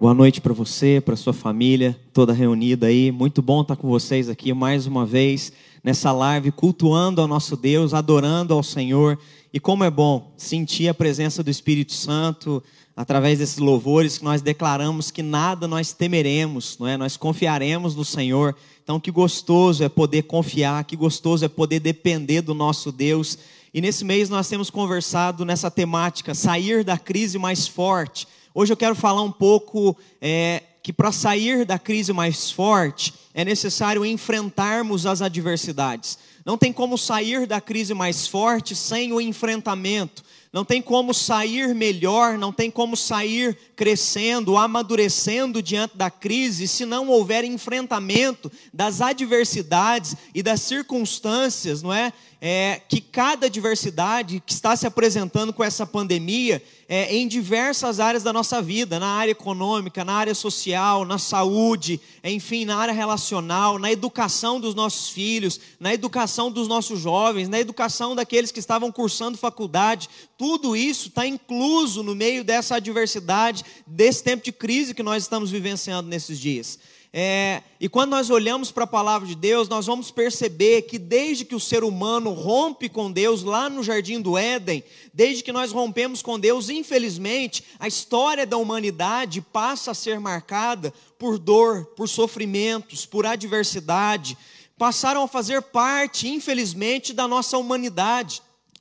Boa noite para você, para sua família, toda reunida aí. Muito bom estar com vocês aqui mais uma vez nessa live, cultuando ao nosso Deus, adorando ao Senhor. E como é bom sentir a presença do Espírito Santo através desses louvores que nós declaramos que nada nós temeremos, não é? Nós confiaremos no Senhor. Então que gostoso é poder confiar, que gostoso é poder depender do nosso Deus. E nesse mês nós temos conversado nessa temática, sair da crise mais forte. Hoje eu quero falar um pouco é, que para sair da crise mais forte é necessário enfrentarmos as adversidades. Não tem como sair da crise mais forte sem o enfrentamento. Não tem como sair melhor, não tem como sair crescendo, amadurecendo diante da crise, se não houver enfrentamento das adversidades e das circunstâncias, não é? É, que cada adversidade que está se apresentando com essa pandemia é, em diversas áreas da nossa vida, na área econômica, na área social, na saúde, enfim, na área relacional, na educação dos nossos filhos, na educação dos nossos jovens, na educação daqueles que estavam cursando faculdade, tudo isso está incluso no meio dessa adversidade, desse tempo de crise que nós estamos vivenciando nesses dias. É, e quando nós olhamos para a palavra de Deus, nós vamos perceber que desde que o ser humano rompe com Deus lá no jardim do Éden, desde que nós rompemos com Deus, infelizmente, a história da humanidade passa a ser marcada por dor, por sofrimentos, por adversidade, passaram a fazer parte, infelizmente, da nossa humanidade.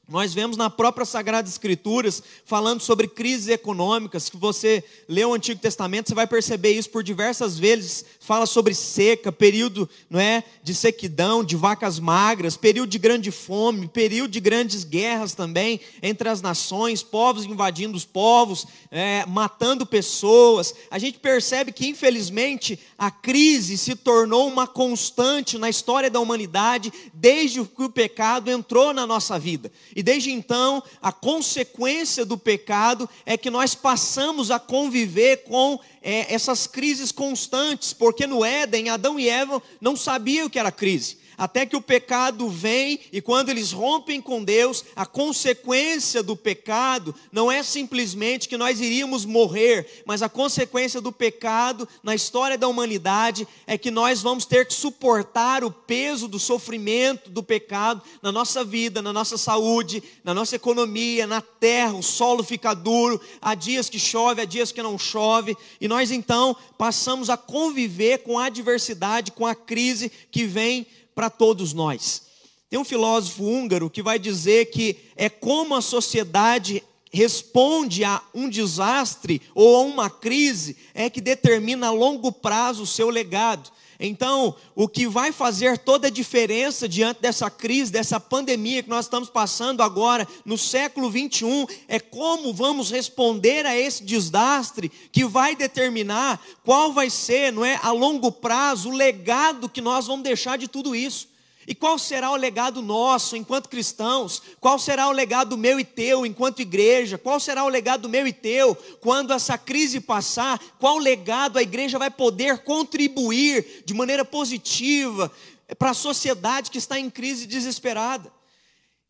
Nós vemos na própria Sagrada Escrituras falando sobre crises econômicas. Se você lê o Antigo Testamento, você vai perceber isso por diversas vezes. Fala sobre seca, período não é, de sequidão, de vacas magras, período de grande fome, período de grandes guerras também entre as nações, povos invadindo os povos, é, matando pessoas. A gente percebe que, infelizmente, a crise se tornou uma constante na história da humanidade desde que o pecado entrou na nossa vida. E desde então, a consequência do pecado é que nós passamos a conviver com é, essas crises constantes, porque no Éden, Adão e Eva não sabiam o que era crise até que o pecado vem e quando eles rompem com Deus, a consequência do pecado não é simplesmente que nós iríamos morrer, mas a consequência do pecado na história da humanidade é que nós vamos ter que suportar o peso do sofrimento do pecado na nossa vida, na nossa saúde, na nossa economia, na terra, o solo fica duro, há dias que chove, há dias que não chove, e nós então passamos a conviver com a adversidade, com a crise que vem para todos nós. Tem um filósofo húngaro que vai dizer que é como a sociedade responde a um desastre ou a uma crise é que determina a longo prazo o seu legado. Então, o que vai fazer toda a diferença diante dessa crise, dessa pandemia que nós estamos passando agora, no século 21, é como vamos responder a esse desastre que vai determinar qual vai ser, não é, a longo prazo, o legado que nós vamos deixar de tudo isso. E qual será o legado nosso enquanto cristãos? Qual será o legado meu e teu enquanto igreja? Qual será o legado meu e teu quando essa crise passar? Qual legado a igreja vai poder contribuir de maneira positiva para a sociedade que está em crise desesperada?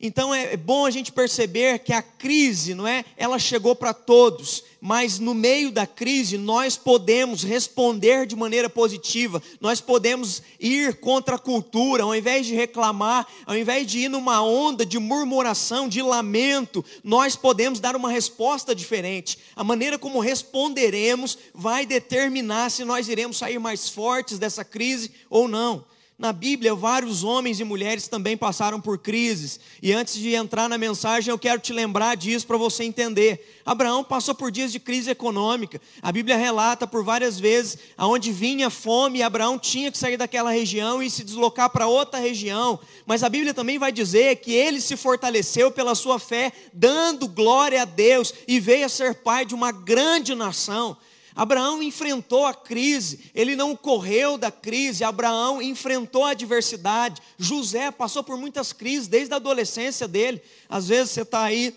Então é bom a gente perceber que a crise, não é? Ela chegou para todos, mas no meio da crise nós podemos responder de maneira positiva. Nós podemos ir contra a cultura, ao invés de reclamar, ao invés de ir numa onda de murmuração, de lamento, nós podemos dar uma resposta diferente. A maneira como responderemos vai determinar se nós iremos sair mais fortes dessa crise ou não. Na Bíblia, vários homens e mulheres também passaram por crises. E antes de entrar na mensagem, eu quero te lembrar disso para você entender. Abraão passou por dias de crise econômica. A Bíblia relata por várias vezes aonde vinha fome, e Abraão tinha que sair daquela região e se deslocar para outra região. Mas a Bíblia também vai dizer que ele se fortaleceu pela sua fé, dando glória a Deus e veio a ser pai de uma grande nação. Abraão enfrentou a crise, ele não correu da crise, Abraão enfrentou a adversidade. José passou por muitas crises desde a adolescência dele. Às vezes você está aí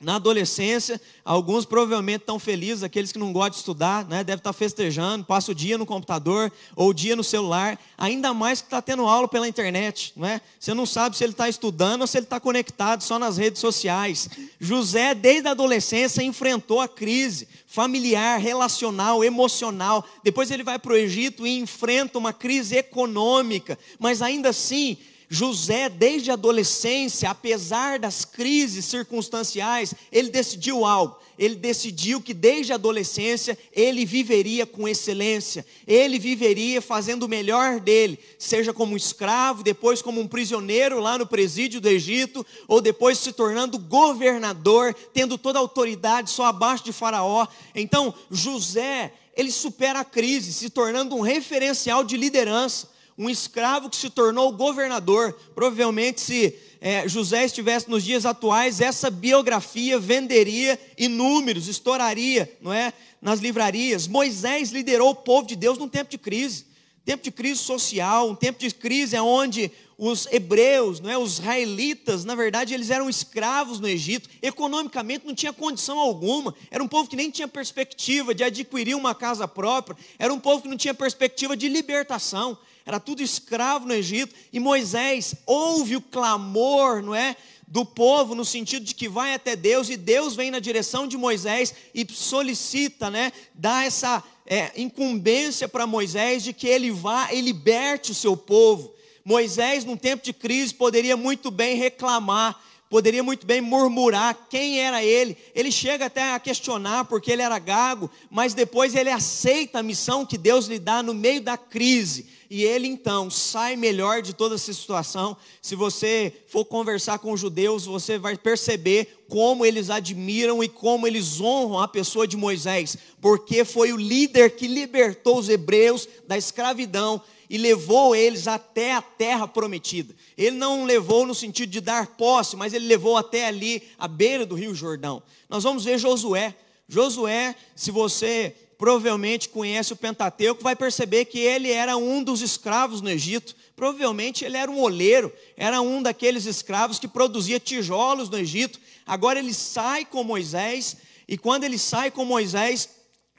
na adolescência, alguns provavelmente estão felizes, aqueles que não gostam de estudar, né, devem estar festejando, passa o dia no computador ou o dia no celular, ainda mais que está tendo aula pela internet. Não é? Você não sabe se ele está estudando ou se ele está conectado só nas redes sociais. José, desde a adolescência, enfrentou a crise familiar, relacional, emocional. Depois ele vai para o Egito e enfrenta uma crise econômica, mas ainda assim José, desde a adolescência, apesar das crises circunstanciais, ele decidiu algo. Ele decidiu que desde a adolescência ele viveria com excelência, ele viveria fazendo o melhor dele, seja como escravo, depois como um prisioneiro lá no presídio do Egito, ou depois se tornando governador, tendo toda a autoridade só abaixo de Faraó. Então, José, ele supera a crise, se tornando um referencial de liderança um escravo que se tornou governador. Provavelmente, se é, José estivesse nos dias atuais, essa biografia venderia inúmeros, estouraria, não é? Nas livrarias. Moisés liderou o povo de Deus num tempo de crise, tempo de crise social, um tempo de crise onde os hebreus, não é, os israelitas, na verdade, eles eram escravos no Egito, economicamente não tinha condição alguma, era um povo que nem tinha perspectiva de adquirir uma casa própria, era um povo que não tinha perspectiva de libertação era tudo escravo no Egito, e Moisés ouve o clamor, não é? Do povo, no sentido de que vai até Deus, e Deus vem na direção de Moisés e solicita, né? Dá essa é, incumbência para Moisés de que ele vá e liberte o seu povo. Moisés, num tempo de crise, poderia muito bem reclamar, poderia muito bem murmurar quem era ele. Ele chega até a questionar porque ele era gago, mas depois ele aceita a missão que Deus lhe dá no meio da crise e ele então sai melhor de toda essa situação. Se você for conversar com os judeus, você vai perceber como eles admiram e como eles honram a pessoa de Moisés, porque foi o líder que libertou os hebreus da escravidão e levou eles até a terra prometida. Ele não levou no sentido de dar posse, mas ele levou até ali, à beira do Rio Jordão. Nós vamos ver Josué. Josué, se você provavelmente conhece o Pentateuco, vai perceber que ele era um dos escravos no Egito. Provavelmente ele era um oleiro, era um daqueles escravos que produzia tijolos no Egito. Agora ele sai com Moisés, e quando ele sai com Moisés,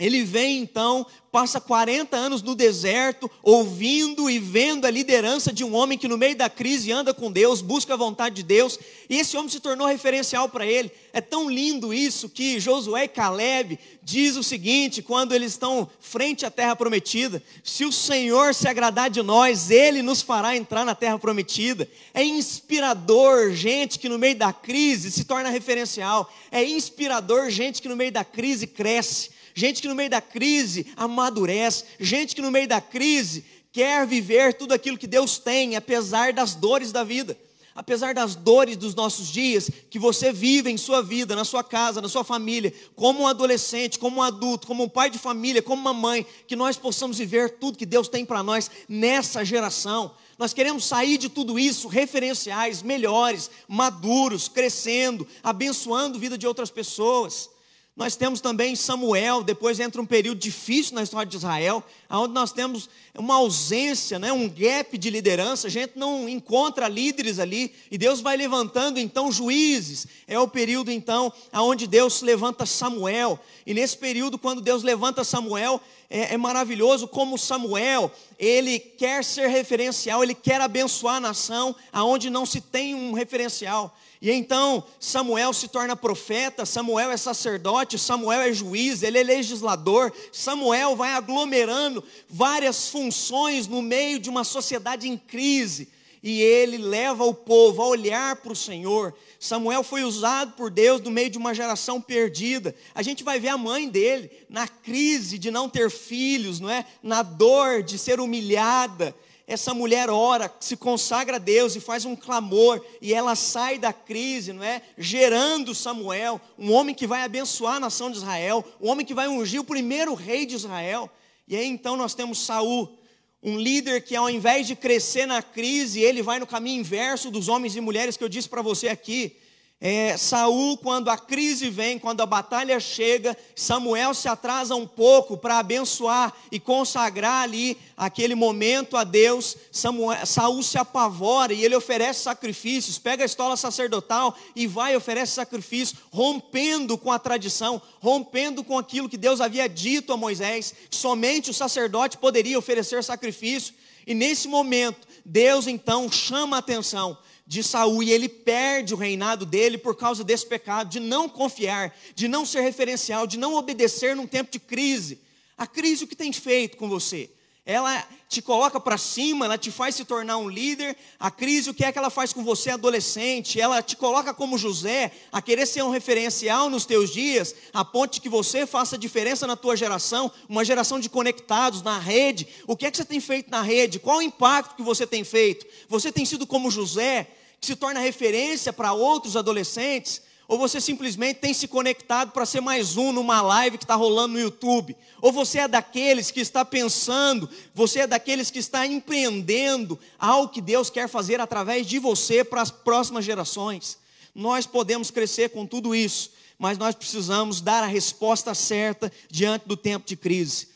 ele vem então passa 40 anos no deserto, ouvindo e vendo a liderança de um homem que no meio da crise anda com Deus, busca a vontade de Deus, e esse homem se tornou referencial para ele. É tão lindo isso que Josué e Caleb diz o seguinte, quando eles estão frente à terra prometida: se o Senhor se agradar de nós, ele nos fará entrar na terra prometida. É inspirador gente que no meio da crise se torna referencial. É inspirador gente que no meio da crise cresce gente que no meio da crise amadurece, gente que no meio da crise quer viver tudo aquilo que Deus tem, apesar das dores da vida. Apesar das dores dos nossos dias, que você vive em sua vida, na sua casa, na sua família, como um adolescente, como um adulto, como um pai de família, como uma mãe, que nós possamos viver tudo que Deus tem para nós nessa geração. Nós queremos sair de tudo isso referenciais, melhores, maduros, crescendo, abençoando a vida de outras pessoas. Nós temos também Samuel, depois entra um período difícil na história de Israel, onde nós temos uma ausência, né, um gap de liderança, a gente não encontra líderes ali, e Deus vai levantando então juízes. É o período então onde Deus levanta Samuel, e nesse período, quando Deus levanta Samuel, é, é maravilhoso como Samuel, ele quer ser referencial, ele quer abençoar a nação, aonde não se tem um referencial. E então Samuel se torna profeta, Samuel é sacerdote, Samuel é juiz, ele é legislador. Samuel vai aglomerando várias funções no meio de uma sociedade em crise. E ele leva o povo a olhar para o Senhor. Samuel foi usado por Deus no meio de uma geração perdida. A gente vai ver a mãe dele na crise de não ter filhos, não é? Na dor de ser humilhada essa mulher ora, se consagra a Deus e faz um clamor, e ela sai da crise, não é? Gerando Samuel, um homem que vai abençoar a nação de Israel, um homem que vai ungir o primeiro rei de Israel. E aí então nós temos Saul, um líder que ao invés de crescer na crise, ele vai no caminho inverso dos homens e mulheres que eu disse para você aqui. É, Saul, quando a crise vem, quando a batalha chega, Samuel se atrasa um pouco para abençoar e consagrar ali aquele momento a Deus. Samuel, Saul se apavora e ele oferece sacrifícios, pega a estola sacerdotal e vai oferece sacrifício, rompendo com a tradição, rompendo com aquilo que Deus havia dito a Moisés, que somente o sacerdote poderia oferecer sacrifício. E nesse momento, Deus então chama a atenção de Saul e ele perde o reinado dele por causa desse pecado, de não confiar, de não ser referencial, de não obedecer num tempo de crise. A crise o que tem feito com você? Ela te coloca para cima, ela te faz se tornar um líder. A crise, o que é que ela faz com você, adolescente? Ela te coloca como José, a querer ser um referencial nos teus dias, a ponto de que você faça diferença na tua geração, uma geração de conectados na rede. O que é que você tem feito na rede? Qual o impacto que você tem feito? Você tem sido como José, se torna referência para outros adolescentes, ou você simplesmente tem se conectado para ser mais um numa live que está rolando no YouTube, ou você é daqueles que está pensando, você é daqueles que está empreendendo algo que Deus quer fazer através de você para as próximas gerações. Nós podemos crescer com tudo isso, mas nós precisamos dar a resposta certa diante do tempo de crise.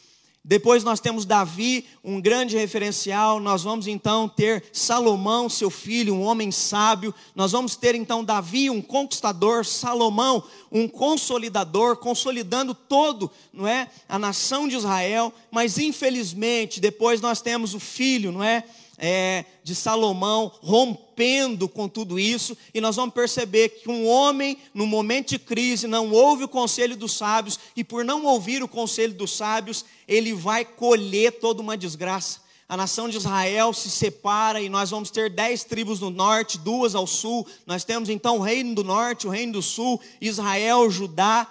Depois nós temos Davi, um grande referencial. Nós vamos então ter Salomão, seu filho, um homem sábio. Nós vamos ter então Davi, um conquistador, Salomão, um consolidador, consolidando todo, não é, a nação de Israel. Mas infelizmente, depois nós temos o filho, não é? é, de Salomão rompendo com tudo isso, e nós vamos perceber que um homem, no momento de crise, não ouve o conselho dos sábios, e por não ouvir o conselho dos sábios, ele vai colher toda uma desgraça. A nação de Israel se separa e nós vamos ter dez tribos no norte, duas ao sul. Nós temos então o reino do norte, o reino do sul, Israel, Judá.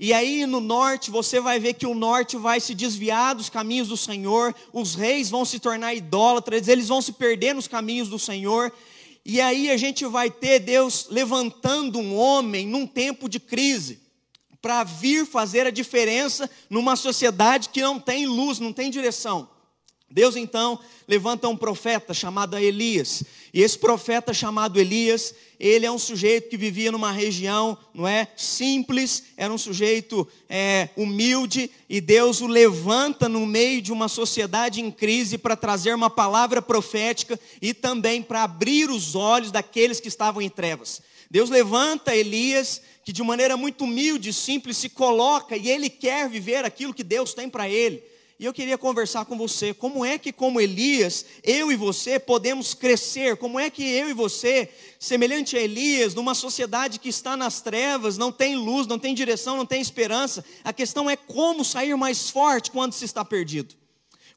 E aí no norte você vai ver que o norte vai se desviar dos caminhos do Senhor, os reis vão se tornar idólatras, eles vão se perder nos caminhos do Senhor. E aí a gente vai ter Deus levantando um homem num tempo de crise, para vir fazer a diferença numa sociedade que não tem luz, não tem direção. Deus então levanta um profeta chamado Elias. E esse profeta chamado Elias, ele é um sujeito que vivia numa região, não é, simples, era um sujeito é, humilde, e Deus o levanta no meio de uma sociedade em crise para trazer uma palavra profética e também para abrir os olhos daqueles que estavam em trevas. Deus levanta Elias, que de maneira muito humilde simples se coloca, e ele quer viver aquilo que Deus tem para ele. E eu queria conversar com você, como é que como Elias, eu e você podemos crescer? Como é que eu e você, semelhante a Elias, numa sociedade que está nas trevas, não tem luz, não tem direção, não tem esperança, a questão é como sair mais forte quando se está perdido.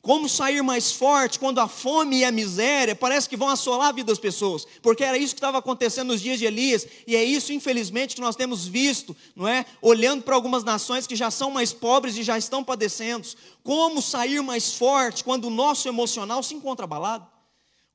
Como sair mais forte quando a fome e a miséria parece que vão assolar a vida das pessoas? Porque era isso que estava acontecendo nos dias de Elias, e é isso, infelizmente, que nós temos visto, não é? Olhando para algumas nações que já são mais pobres e já estão padecendo. Como sair mais forte quando o nosso emocional se encontra abalado?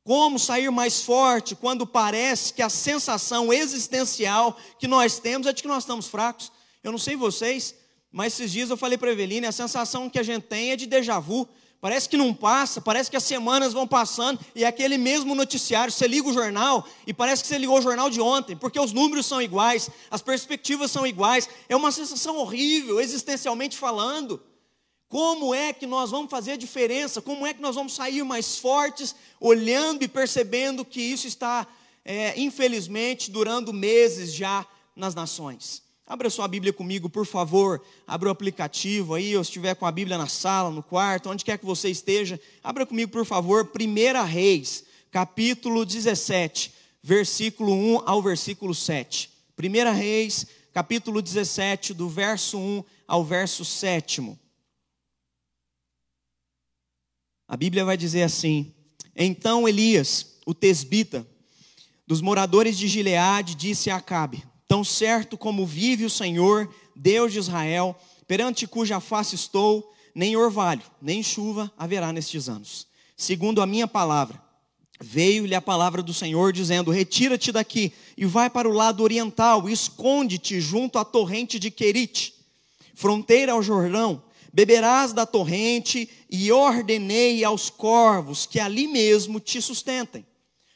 Como sair mais forte quando parece que a sensação existencial que nós temos é de que nós estamos fracos? Eu não sei vocês, mas esses dias eu falei para a Eveline, a sensação que a gente tem é de déjà vu. Parece que não passa, parece que as semanas vão passando e é aquele mesmo noticiário. Você liga o jornal e parece que você ligou o jornal de ontem, porque os números são iguais, as perspectivas são iguais. É uma sensação horrível, existencialmente falando. Como é que nós vamos fazer a diferença? Como é que nós vamos sair mais fortes, olhando e percebendo que isso está, é, infelizmente, durando meses já nas nações? Abra sua Bíblia comigo, por favor. Abra o aplicativo aí, ou estiver com a Bíblia na sala, no quarto, onde quer que você esteja. Abra comigo, por favor, 1 Reis, capítulo 17, versículo 1 ao versículo 7. 1 Reis, capítulo 17, do verso 1 ao verso 7. A Bíblia vai dizer assim: Então Elias, o tesbita, dos moradores de Gileade, disse a Acabe: Tão certo como vive o Senhor, Deus de Israel, perante cuja face estou, nem orvalho, nem chuva haverá nestes anos. Segundo a minha palavra, veio-lhe a palavra do Senhor, dizendo: Retira-te daqui e vai para o lado oriental, esconde-te junto à torrente de Querite, fronteira ao Jordão. Beberás da torrente, e ordenei aos corvos que ali mesmo te sustentem.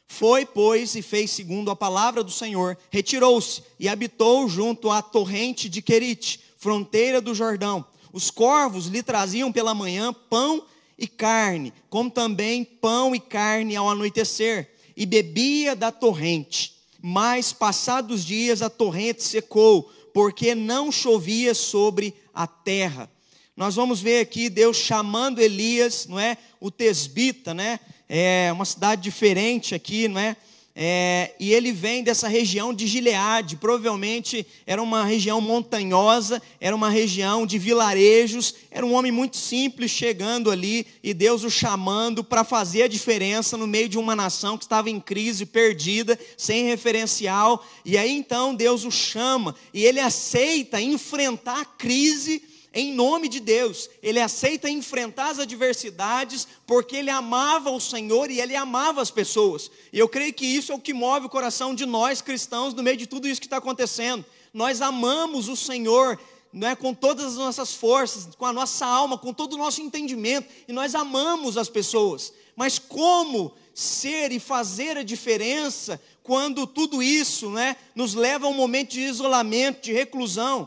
Foi, pois, e fez segundo a palavra do Senhor, retirou-se e habitou junto à torrente de Querite, fronteira do Jordão. Os corvos lhe traziam pela manhã pão e carne, como também pão e carne ao anoitecer, e bebia da torrente. Mas, passados dias, a torrente secou, porque não chovia sobre a terra. Nós vamos ver aqui Deus chamando Elias, não é? O Tesbita, né? É uma cidade diferente aqui, não é? É, e ele vem dessa região de Gileade, provavelmente era uma região montanhosa, era uma região de vilarejos, era um homem muito simples chegando ali e Deus o chamando para fazer a diferença no meio de uma nação que estava em crise, perdida, sem referencial. E aí então Deus o chama e ele aceita enfrentar a crise em nome de Deus. Ele aceita enfrentar as adversidades porque ele amava o Senhor e ele amava as pessoas. E eu creio que isso é o que move o coração de nós cristãos no meio de tudo isso que está acontecendo. Nós amamos o Senhor. Não é, com todas as nossas forças, com a nossa alma, com todo o nosso entendimento, e nós amamos as pessoas, mas como ser e fazer a diferença quando tudo isso né, nos leva a um momento de isolamento, de reclusão?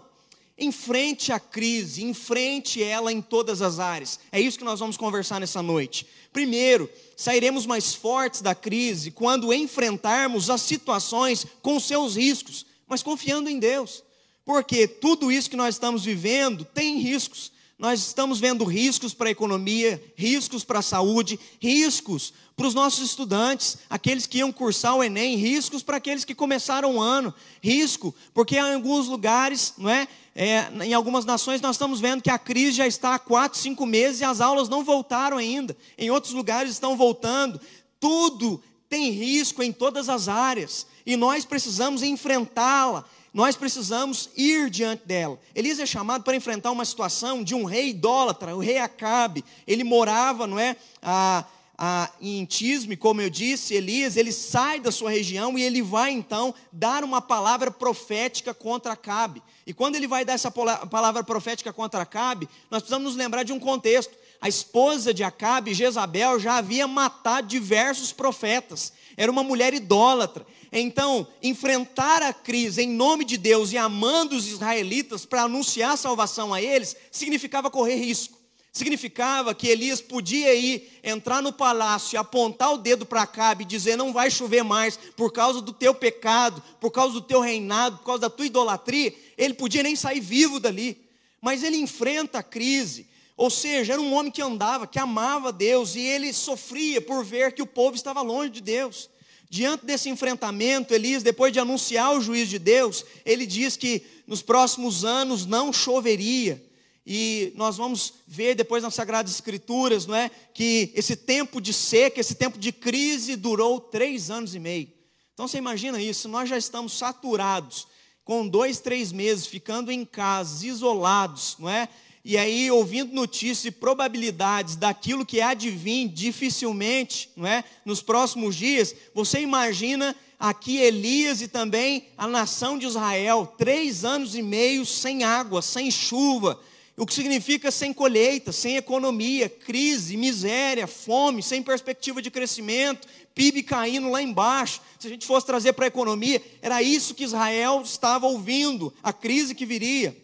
Enfrente a crise, enfrente ela em todas as áreas. É isso que nós vamos conversar nessa noite. Primeiro, sairemos mais fortes da crise quando enfrentarmos as situações com seus riscos, mas confiando em Deus. Porque tudo isso que nós estamos vivendo tem riscos. Nós estamos vendo riscos para a economia, riscos para a saúde, riscos para os nossos estudantes, aqueles que iam cursar o Enem, riscos para aqueles que começaram o ano, risco, porque em alguns lugares, não é, é, em algumas nações nós estamos vendo que a crise já está há quatro, cinco meses e as aulas não voltaram ainda, em outros lugares estão voltando, tudo tem risco em todas as áreas, e nós precisamos enfrentá-la, nós precisamos ir diante dela. Elias é chamado para enfrentar uma situação de um rei idólatra, o rei Acabe. Ele morava, não é, a, a, em Tisme, como eu disse, Elias, ele sai da sua região e ele vai então dar uma palavra profética contra Acabe. E quando ele vai dar essa palavra profética contra Acabe, nós precisamos nos lembrar de um contexto. A esposa de Acabe, Jezabel, já havia matado diversos profetas. Era uma mulher idólatra. Então, enfrentar a crise em nome de Deus e amando os israelitas para anunciar salvação a eles, significava correr risco. Significava que Elias podia ir, entrar no palácio apontar o dedo para Acabe e dizer: Não vai chover mais por causa do teu pecado, por causa do teu reinado, por causa da tua idolatria. Ele podia nem sair vivo dali. Mas ele enfrenta a crise. Ou seja, era um homem que andava, que amava Deus e ele sofria por ver que o povo estava longe de Deus. Diante desse enfrentamento, Elias, depois de anunciar o juízo de Deus, ele diz que nos próximos anos não choveria. E nós vamos ver depois nas Sagradas Escrituras, não é? Que esse tempo de seca, esse tempo de crise durou três anos e meio. Então você imagina isso, nós já estamos saturados, com dois, três meses, ficando em casa, isolados, não é? E aí ouvindo notícias e probabilidades daquilo que há de vir dificilmente, não é? Nos próximos dias, você imagina aqui Elias e também a nação de Israel, três anos e meio sem água, sem chuva, o que significa sem colheita, sem economia, crise, miséria, fome, sem perspectiva de crescimento, PIB caindo lá embaixo. Se a gente fosse trazer para a economia, era isso que Israel estava ouvindo, a crise que viria.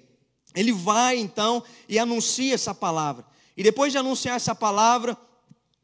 Ele vai então e anuncia essa palavra. E depois de anunciar essa palavra,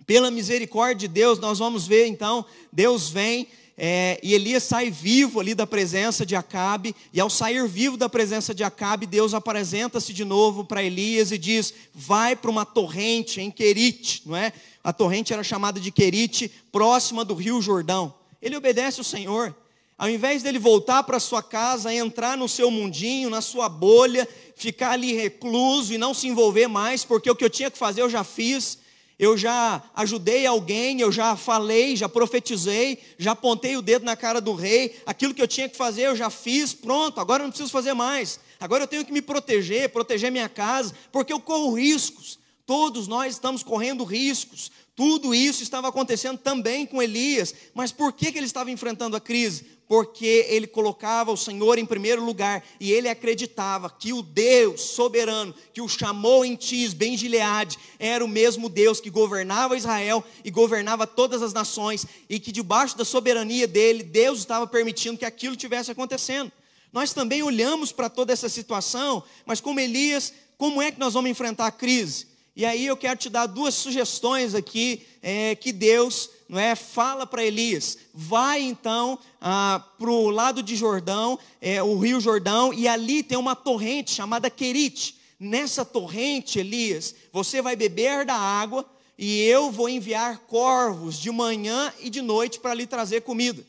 pela misericórdia de Deus, nós vamos ver então, Deus vem é, e Elias sai vivo ali da presença de Acabe, e ao sair vivo da presença de Acabe, Deus apresenta-se de novo para Elias e diz: Vai para uma torrente em Querite, não é? A torrente era chamada de Querite, próxima do rio Jordão. Ele obedece o Senhor, ao invés dele voltar para sua casa, entrar no seu mundinho, na sua bolha, ficar ali recluso e não se envolver mais, porque o que eu tinha que fazer eu já fiz, eu já ajudei alguém, eu já falei, já profetizei, já apontei o dedo na cara do rei, aquilo que eu tinha que fazer eu já fiz, pronto, agora eu não preciso fazer mais. Agora eu tenho que me proteger, proteger minha casa, porque eu corro riscos. Todos nós estamos correndo riscos. Tudo isso estava acontecendo também com Elias. Mas por que, que ele estava enfrentando a crise? Porque ele colocava o Senhor em primeiro lugar e ele acreditava que o Deus soberano que o chamou em Tis, Ben Gileade, era o mesmo Deus que governava Israel e governava todas as nações e que debaixo da soberania dele, Deus estava permitindo que aquilo tivesse acontecendo. Nós também olhamos para toda essa situação, mas como Elias, como é que nós vamos enfrentar a crise? E aí eu quero te dar duas sugestões aqui é, que Deus não é, fala para Elias. Vai então ah, para o lado de Jordão, é, o rio Jordão, e ali tem uma torrente chamada Querite. Nessa torrente, Elias, você vai beber da água e eu vou enviar corvos de manhã e de noite para lhe trazer comida.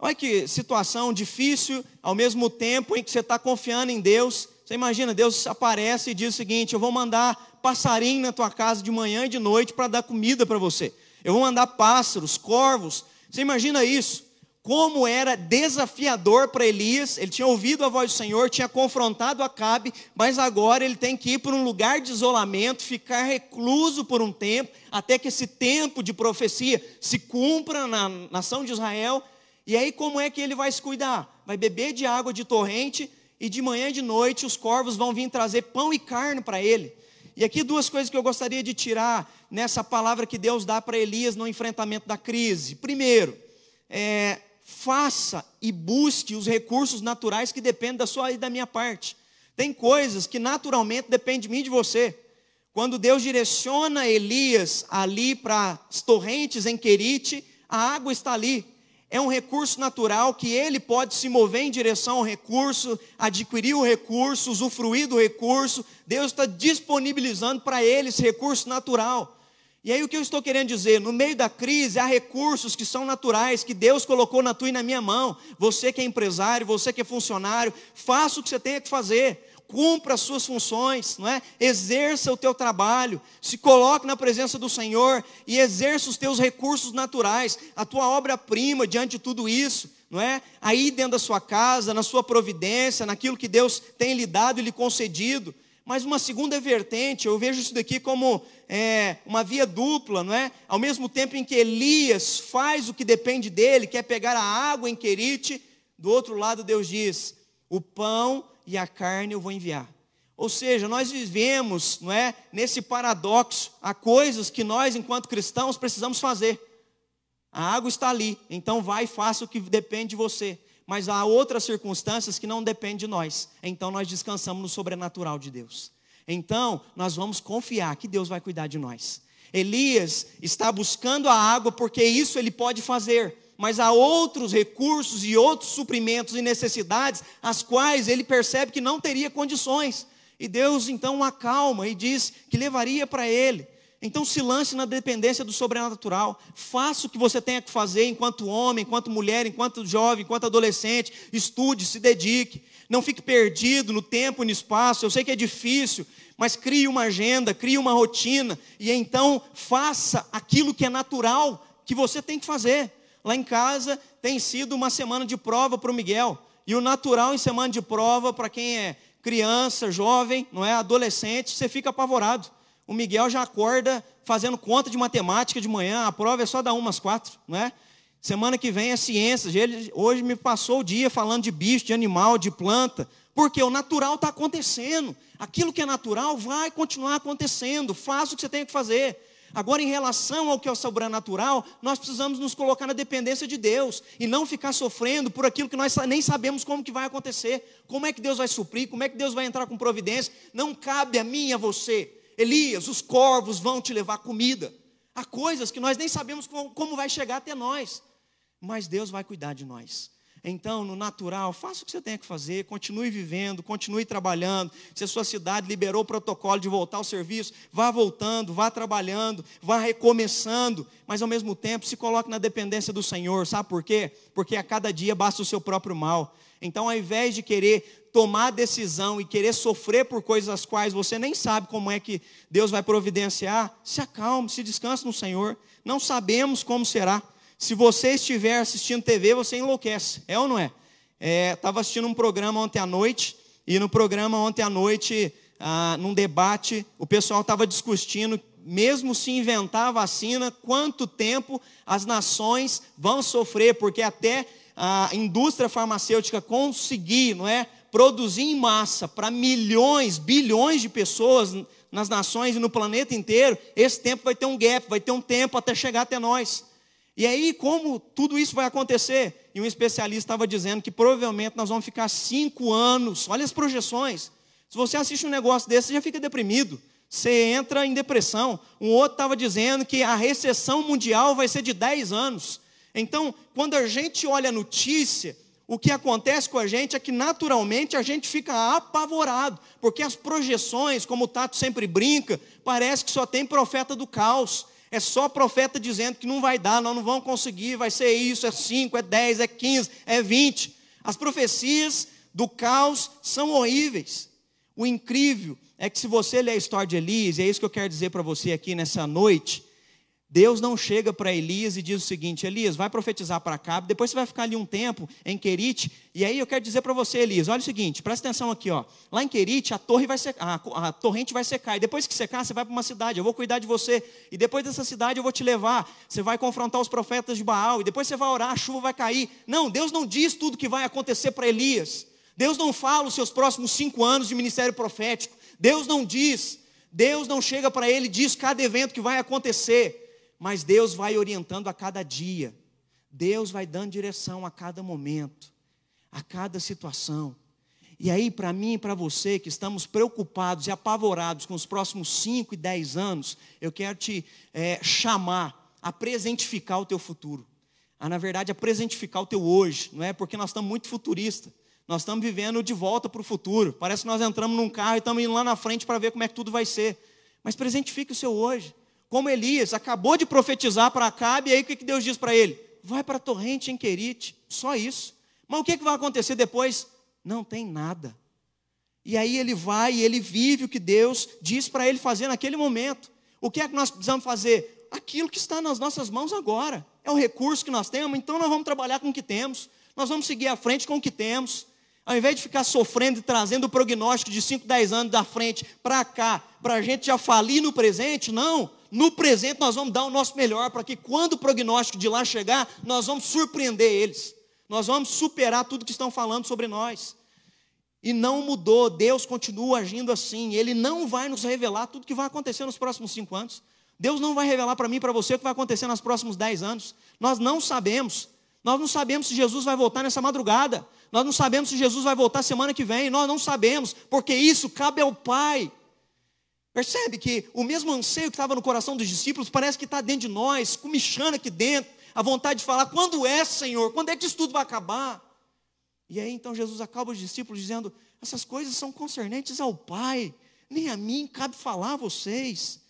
Olha que situação difícil, ao mesmo tempo em que você está confiando em Deus. Você imagina, Deus aparece e diz o seguinte: Eu vou mandar passarinho na tua casa de manhã e de noite para dar comida para você. Eu vou mandar pássaros, corvos. Você imagina isso? Como era desafiador para Elias, ele tinha ouvido a voz do Senhor, tinha confrontado Acabe, mas agora ele tem que ir para um lugar de isolamento, ficar recluso por um tempo, até que esse tempo de profecia se cumpra na nação de Israel. E aí, como é que ele vai se cuidar? Vai beber de água de torrente, e de manhã e de noite os corvos vão vir trazer pão e carne para ele. E aqui duas coisas que eu gostaria de tirar nessa palavra que Deus dá para Elias no enfrentamento da crise. Primeiro, é, faça e busque os recursos naturais que dependem da sua e da minha parte. Tem coisas que naturalmente dependem de mim e de você. Quando Deus direciona Elias ali para as torrentes em Querite, a água está ali é um recurso natural que ele pode se mover em direção ao recurso, adquirir o recurso, usufruir do recurso. Deus está disponibilizando para ele esse recurso natural. E aí o que eu estou querendo dizer? No meio da crise há recursos que são naturais, que Deus colocou na tua e na minha mão. Você que é empresário, você que é funcionário, faça o que você tenha que fazer cumpra as suas funções, não é? Exerça o teu trabalho, se coloque na presença do Senhor e exerça os teus recursos naturais, a tua obra-prima diante de tudo isso, não é? Aí dentro da sua casa, na sua providência, naquilo que Deus tem lhe dado e lhe concedido. Mas uma segunda vertente, eu vejo isso daqui como é, uma via dupla, não é? Ao mesmo tempo em que Elias faz o que depende dele, quer pegar a água em Querite, do outro lado Deus diz: o pão e a carne eu vou enviar. Ou seja, nós vivemos, não é, nesse paradoxo, há coisas que nós enquanto cristãos precisamos fazer. A água está ali, então vai e faça o que depende de você. Mas há outras circunstâncias que não dependem de nós. Então nós descansamos no sobrenatural de Deus. Então nós vamos confiar que Deus vai cuidar de nós. Elias está buscando a água porque isso ele pode fazer mas há outros recursos e outros suprimentos e necessidades, as quais ele percebe que não teria condições. E Deus então acalma e diz que levaria para ele. Então se lance na dependência do sobrenatural. Faça o que você tenha que fazer enquanto homem, enquanto mulher, enquanto jovem, enquanto adolescente. Estude, se dedique. Não fique perdido no tempo e no espaço. Eu sei que é difícil, mas crie uma agenda, crie uma rotina e então faça aquilo que é natural que você tem que fazer. Lá em casa tem sido uma semana de prova para o Miguel. E o natural em semana de prova, para quem é criança, jovem, não é adolescente, você fica apavorado. O Miguel já acorda fazendo conta de matemática de manhã, a prova é só dar umas quatro, não é? Semana que vem é ciências. Ele hoje me passou o dia falando de bicho, de animal, de planta, porque o natural está acontecendo. Aquilo que é natural vai continuar acontecendo. Faça o que você tem que fazer. Agora, em relação ao que é o sobrenatural, nós precisamos nos colocar na dependência de Deus e não ficar sofrendo por aquilo que nós nem sabemos como que vai acontecer. Como é que Deus vai suprir? Como é que Deus vai entrar com providência? Não cabe a mim e a você. Elias, os corvos vão te levar comida. Há coisas que nós nem sabemos como, vai chegar até nós, mas Deus vai cuidar de nós. Então, no natural, faça o que você tem que fazer, continue vivendo, continue trabalhando. Se a sua cidade liberou o protocolo de voltar ao serviço, vá voltando, vá trabalhando, vá recomeçando, mas ao mesmo tempo se coloque na dependência do Senhor. Sabe por quê? Porque a cada dia basta o seu próprio mal. Então, ao invés de querer tomar decisão e querer sofrer por coisas as quais você nem sabe como é que Deus vai providenciar, se acalme, se descanse no Senhor. Não sabemos como será. Se você estiver assistindo TV, você enlouquece, é ou não é? Estava é, assistindo um programa ontem à noite, e no programa ontem à noite ah, num debate, o pessoal estava discutindo, mesmo se inventar a vacina, quanto tempo as nações vão sofrer, porque até a indústria farmacêutica conseguir, não é, produzir em massa para milhões, bilhões de pessoas nas nações e no planeta inteiro, esse tempo vai ter um gap, vai ter um tempo até chegar até nós. E aí, como tudo isso vai acontecer? E um especialista estava dizendo que provavelmente nós vamos ficar cinco anos, olha as projeções. Se você assiste um negócio desse, você já fica deprimido. Você entra em depressão. Um outro estava dizendo que a recessão mundial vai ser de 10 anos. Então, quando a gente olha a notícia, o que acontece com a gente é que naturalmente a gente fica apavorado, porque as projeções, como o Tato sempre brinca, parece que só tem profeta do caos. É só profeta dizendo que não vai dar, nós não vamos conseguir, vai ser isso, é 5, é 10, é 15, é 20. As profecias do caos são horríveis. O incrível é que se você ler a história de Elias, e é isso que eu quero dizer para você aqui nessa noite, Deus não chega para Elias e diz o seguinte: Elias, vai profetizar para cá, depois você vai ficar ali um tempo em Querite. E aí eu quero dizer para você, Elias, olha o seguinte, presta atenção aqui, ó. Lá em Querite, a torre vai secar, a, a torrente vai secar. E depois que secar, você vai para uma cidade, eu vou cuidar de você. E depois dessa cidade eu vou te levar. Você vai confrontar os profetas de Baal. E depois você vai orar, a chuva vai cair. Não, Deus não diz tudo que vai acontecer para Elias. Deus não fala os seus próximos cinco anos de ministério profético. Deus não diz. Deus não chega para ele e diz cada evento que vai acontecer mas Deus vai orientando a cada dia, Deus vai dando direção a cada momento, a cada situação. E aí, para mim e para você que estamos preocupados e apavorados com os próximos 5 e 10 anos, eu quero te é, chamar a presentificar o teu futuro. A, na verdade, a presentificar o teu hoje, não é? Porque nós estamos muito futuristas. Nós estamos vivendo de volta para o futuro. Parece que nós entramos num carro e estamos indo lá na frente para ver como é que tudo vai ser. Mas presentifique o seu hoje como Elias acabou de profetizar para Acabe, e aí o que Deus diz para ele? Vai para a torrente em Querite, só isso. Mas o que vai acontecer depois? Não tem nada. E aí ele vai e ele vive o que Deus diz para ele fazer naquele momento. O que é que nós precisamos fazer? Aquilo que está nas nossas mãos agora. É o recurso que nós temos, então nós vamos trabalhar com o que temos. Nós vamos seguir à frente com o que temos. Ao invés de ficar sofrendo e trazendo o prognóstico de 5, 10 anos da frente para cá, para a gente já falir no presente, não no presente nós vamos dar o nosso melhor para que quando o prognóstico de lá chegar, nós vamos surpreender eles. Nós vamos superar tudo que estão falando sobre nós. E não mudou, Deus continua agindo assim. Ele não vai nos revelar tudo que vai acontecer nos próximos cinco anos. Deus não vai revelar para mim e para você o que vai acontecer nos próximos dez anos. Nós não sabemos. Nós não sabemos se Jesus vai voltar nessa madrugada. Nós não sabemos se Jesus vai voltar semana que vem. Nós não sabemos, porque isso cabe ao Pai. Percebe que o mesmo anseio que estava no coração dos discípulos parece que está dentro de nós, comichando aqui dentro, a vontade de falar: quando é, Senhor? Quando é que isso tudo vai acabar? E aí então Jesus acaba os discípulos dizendo: essas coisas são concernentes ao Pai, nem a mim cabe falar a vocês.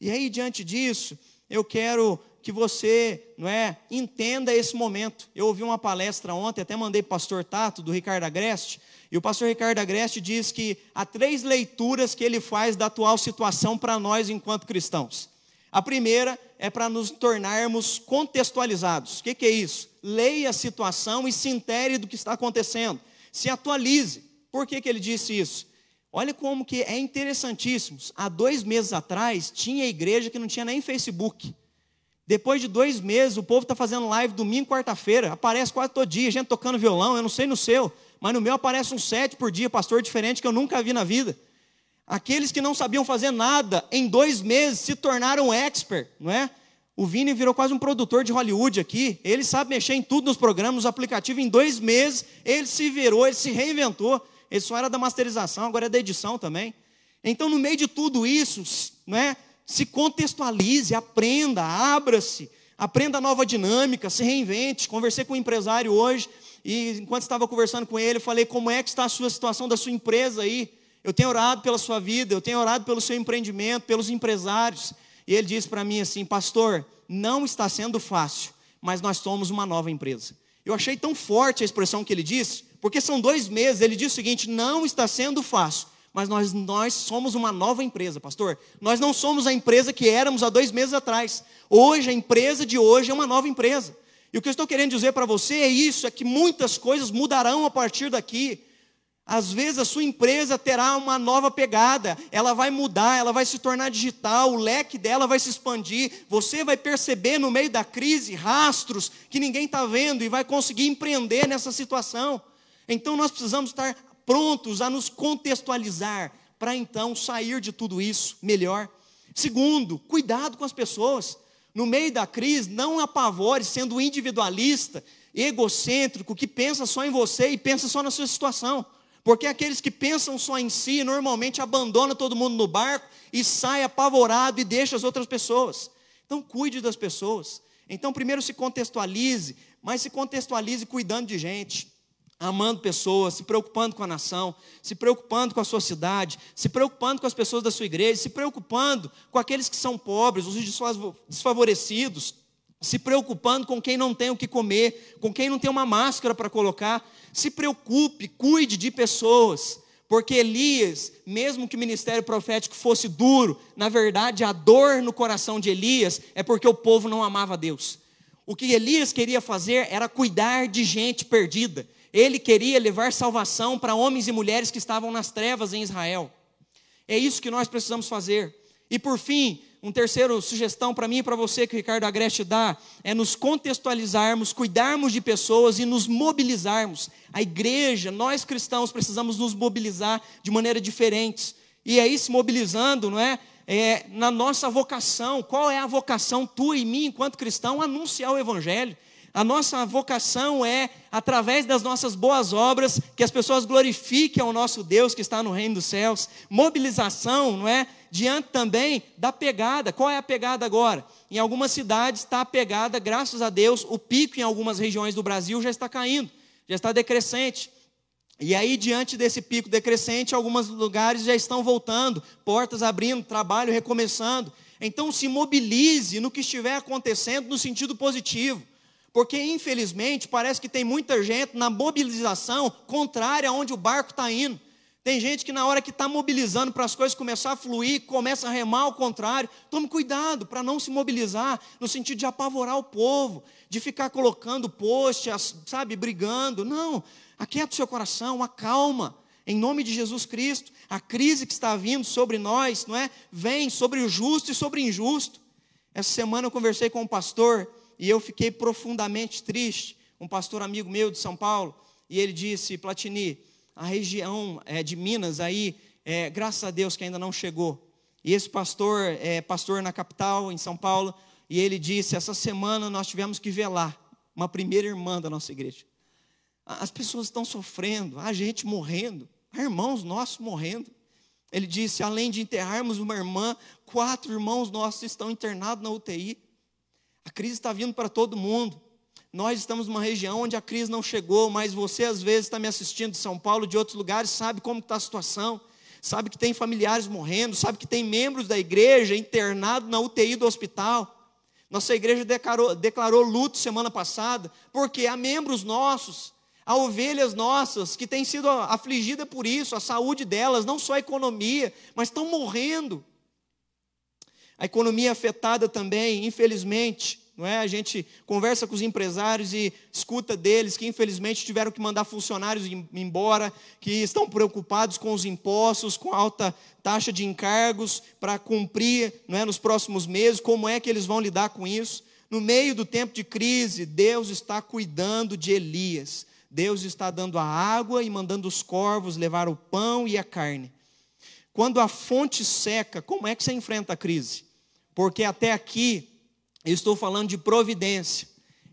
E aí, diante disso, eu quero que você, não é, entenda esse momento. Eu ouvi uma palestra ontem, até mandei para o pastor Tato, do Ricardo Agreste, e o pastor Ricardo Agreste diz que há três leituras que ele faz da atual situação para nós enquanto cristãos. A primeira é para nos tornarmos contextualizados. O que, que é isso? Leia a situação e se intere do que está acontecendo. Se atualize. Por que, que ele disse isso? Olha como que é interessantíssimo. Há dois meses atrás, tinha igreja que não tinha nem Facebook. Depois de dois meses, o povo está fazendo live domingo, quarta-feira, aparece quase todo dia, gente tocando violão, eu não sei no seu, mas no meu aparece um sete por dia, pastor diferente que eu nunca vi na vida. Aqueles que não sabiam fazer nada, em dois meses se tornaram expert, não é? O Vini virou quase um produtor de Hollywood aqui. Ele sabe mexer em tudo nos programas, nos aplicativos. Em dois meses, ele se virou, ele se reinventou. Ele só era da masterização, agora é da edição também. Então, no meio de tudo isso, não é? se contextualize, aprenda, abra-se, aprenda nova dinâmica, se reinvente. Conversei com um empresário hoje e enquanto estava conversando com ele, eu falei como é que está a sua situação da sua empresa aí. Eu tenho orado pela sua vida, eu tenho orado pelo seu empreendimento, pelos empresários. E ele disse para mim assim, pastor, não está sendo fácil, mas nós somos uma nova empresa. Eu achei tão forte a expressão que ele disse, porque são dois meses. Ele disse o seguinte: não está sendo fácil, mas nós, nós somos uma nova empresa, pastor. Nós não somos a empresa que éramos há dois meses atrás. Hoje, a empresa de hoje é uma nova empresa. E o que eu estou querendo dizer para você é isso: é que muitas coisas mudarão a partir daqui. Às vezes a sua empresa terá uma nova pegada, ela vai mudar, ela vai se tornar digital, o leque dela vai se expandir. Você vai perceber no meio da crise rastros que ninguém está vendo e vai conseguir empreender nessa situação. Então nós precisamos estar prontos a nos contextualizar para então sair de tudo isso melhor. Segundo, cuidado com as pessoas. No meio da crise, não apavore sendo individualista, egocêntrico, que pensa só em você e pensa só na sua situação. Porque aqueles que pensam só em si, normalmente abandonam todo mundo no barco e sai apavorado e deixa as outras pessoas. Então, cuide das pessoas. Então, primeiro se contextualize, mas se contextualize cuidando de gente, amando pessoas, se preocupando com a nação, se preocupando com a sua cidade, se preocupando com as pessoas da sua igreja, se preocupando com aqueles que são pobres, os desfavorecidos, se preocupando com quem não tem o que comer, com quem não tem uma máscara para colocar. Se preocupe, cuide de pessoas, porque Elias, mesmo que o ministério profético fosse duro, na verdade a dor no coração de Elias é porque o povo não amava Deus. O que Elias queria fazer era cuidar de gente perdida. Ele queria levar salvação para homens e mulheres que estavam nas trevas em Israel. É isso que nós precisamos fazer. E por fim, um terceiro sugestão para mim e para você que o Ricardo Agreste dá é nos contextualizarmos, cuidarmos de pessoas e nos mobilizarmos. A igreja, nós cristãos precisamos nos mobilizar de maneira diferente. E aí se mobilizando, não é? é? Na nossa vocação, qual é a vocação tua e mim enquanto cristão? Anunciar o evangelho. A nossa vocação é, através das nossas boas obras, que as pessoas glorifiquem ao nosso Deus que está no reino dos céus. Mobilização, não é? Diante também da pegada. Qual é a pegada agora? Em algumas cidades está a pegada, graças a Deus, o pico em algumas regiões do Brasil já está caindo, já está decrescente. E aí, diante desse pico decrescente, alguns lugares já estão voltando, portas abrindo, trabalho recomeçando. Então, se mobilize no que estiver acontecendo no sentido positivo. Porque, infelizmente, parece que tem muita gente na mobilização contrária a onde o barco está indo. Tem gente que, na hora que está mobilizando para as coisas começar a fluir, começa a remar ao contrário. Tome cuidado para não se mobilizar no sentido de apavorar o povo, de ficar colocando post, sabe, brigando. Não, aquieta o seu coração, acalma. Em nome de Jesus Cristo, a crise que está vindo sobre nós, não é? Vem sobre o justo e sobre o injusto. Essa semana eu conversei com um pastor e eu fiquei profundamente triste. Um pastor amigo meu de São Paulo, e ele disse: Platini, a região é, de Minas aí, é, graças a Deus que ainda não chegou. E esse pastor é pastor na capital, em São Paulo, e ele disse: essa semana nós tivemos que velar uma primeira irmã da nossa igreja. As pessoas estão sofrendo, a gente morrendo, irmãos nossos morrendo. Ele disse: além de enterrarmos uma irmã, quatro irmãos nossos estão internados na UTI. A crise está vindo para todo mundo. Nós estamos numa região onde a crise não chegou, mas você às vezes está me assistindo de São Paulo, de outros lugares, sabe como está a situação, sabe que tem familiares morrendo, sabe que tem membros da igreja internados na UTI do hospital. Nossa igreja declarou, declarou luto semana passada, porque há membros nossos, há ovelhas nossas que têm sido afligidas por isso, a saúde delas, não só a economia, mas estão morrendo. A economia afetada também, infelizmente, não é? A gente conversa com os empresários e escuta deles que infelizmente tiveram que mandar funcionários embora, que estão preocupados com os impostos, com alta taxa de encargos para cumprir, não é, nos próximos meses, como é que eles vão lidar com isso? No meio do tempo de crise, Deus está cuidando de Elias. Deus está dando a água e mandando os corvos levar o pão e a carne. Quando a fonte seca, como é que você enfrenta a crise? porque até aqui eu estou falando de providência.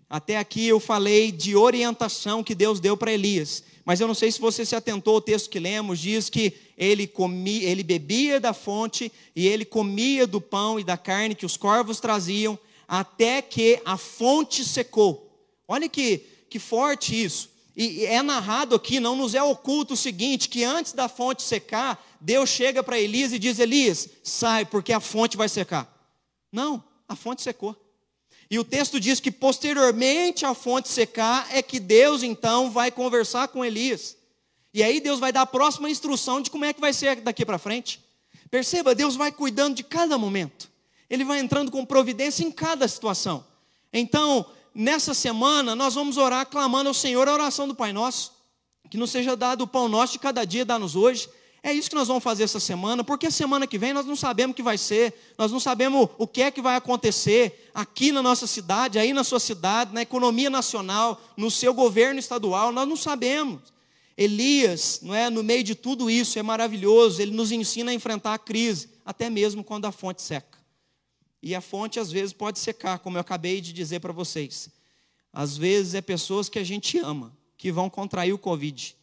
Até aqui eu falei de orientação que Deus deu para Elias. Mas eu não sei se você se atentou ao texto que lemos, diz que ele comia, ele bebia da fonte e ele comia do pão e da carne que os corvos traziam, até que a fonte secou. Olha que, que forte isso. E é narrado aqui, não nos é oculto o seguinte: que antes da fonte secar, Deus chega para Elias e diz: Elias, sai, porque a fonte vai secar. Não, a fonte secou. E o texto diz que posteriormente a fonte secar é que Deus então vai conversar com Elias. E aí Deus vai dar a próxima instrução de como é que vai ser daqui para frente. Perceba, Deus vai cuidando de cada momento. Ele vai entrando com providência em cada situação. Então, nessa semana, nós vamos orar clamando ao Senhor a oração do Pai Nosso. que nos seja dado o pão nosso de cada dia, dá-nos hoje. É isso que nós vamos fazer essa semana, porque semana que vem nós não sabemos o que vai ser, nós não sabemos o que é que vai acontecer aqui na nossa cidade, aí na sua cidade, na economia nacional, no seu governo estadual, nós não sabemos. Elias, não é, no meio de tudo isso, é maravilhoso, ele nos ensina a enfrentar a crise, até mesmo quando a fonte seca. E a fonte às vezes pode secar, como eu acabei de dizer para vocês. Às vezes é pessoas que a gente ama, que vão contrair o Covid.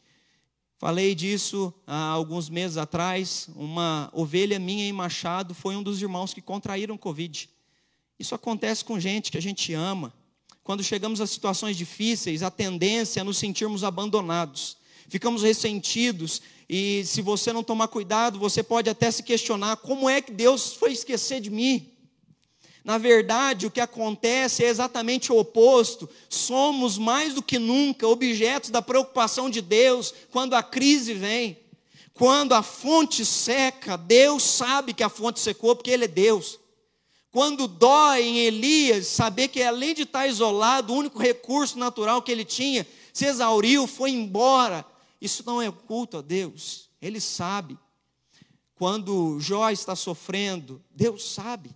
Falei disso há alguns meses atrás. Uma ovelha minha em Machado foi um dos irmãos que contraíram Covid. Isso acontece com gente que a gente ama. Quando chegamos a situações difíceis, a tendência é nos sentirmos abandonados. Ficamos ressentidos e se você não tomar cuidado, você pode até se questionar: como é que Deus foi esquecer de mim? Na verdade, o que acontece é exatamente o oposto. Somos mais do que nunca objetos da preocupação de Deus quando a crise vem. Quando a fonte seca, Deus sabe que a fonte secou porque Ele é Deus. Quando dói em Elias saber que além de estar isolado, o único recurso natural que ele tinha se exauriu, foi embora. Isso não é culto a Deus. Ele sabe. Quando Jó está sofrendo, Deus sabe.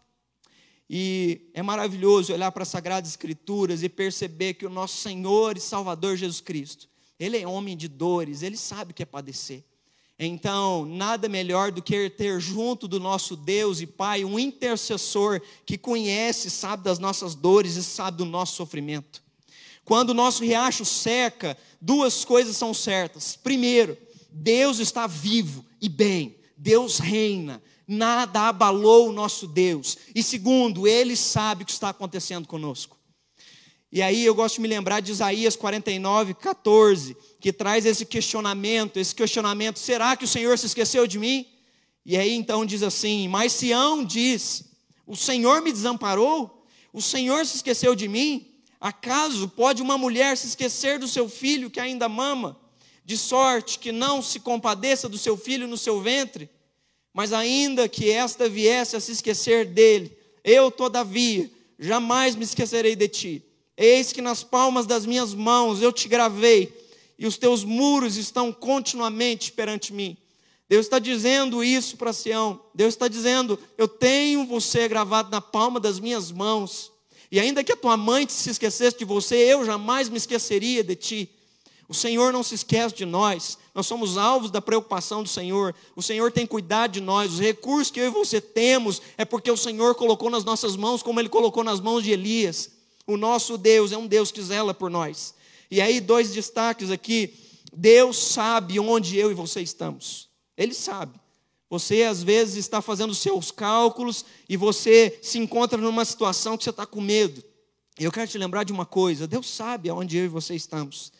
E é maravilhoso olhar para as Sagradas Escrituras e perceber que o nosso Senhor e Salvador Jesus Cristo, Ele é homem de dores, Ele sabe o que é padecer. Então, nada melhor do que ter junto do nosso Deus e Pai um intercessor que conhece, sabe das nossas dores e sabe do nosso sofrimento. Quando o nosso riacho seca, duas coisas são certas. Primeiro, Deus está vivo e bem, Deus reina, nada abalou o nosso Deus. E segundo, Ele sabe o que está acontecendo conosco. E aí eu gosto de me lembrar de Isaías 49, 14, que traz esse questionamento, esse questionamento, será que o Senhor se esqueceu de mim? E aí então diz assim, mas Sião diz, o Senhor me desamparou? O Senhor se esqueceu de mim? Acaso pode uma mulher se esquecer do seu filho que ainda mama, de sorte que não se compadeça do seu filho no seu ventre? Mas ainda que esta viesse a se esquecer dele, eu, todavia, jamais me esquecerei de ti. Eis que nas palmas das minhas mãos eu te gravei, e os teus muros estão continuamente perante mim. Deus está dizendo isso para Sião. Deus está dizendo: Eu tenho você gravado na palma das minhas mãos. E ainda que a tua mãe se esquecesse de você, eu jamais me esqueceria de ti. O Senhor não se esquece de nós, nós somos alvos da preocupação do Senhor. O Senhor tem cuidado de nós. Os recursos que eu e você temos é porque o Senhor colocou nas nossas mãos, como Ele colocou nas mãos de Elias. O nosso Deus é um Deus que zela por nós. E aí, dois destaques aqui. Deus sabe onde eu e você estamos. Ele sabe. Você às vezes está fazendo seus cálculos e você se encontra numa situação que você está com medo. Eu quero te lembrar de uma coisa: Deus sabe aonde eu e você estamos.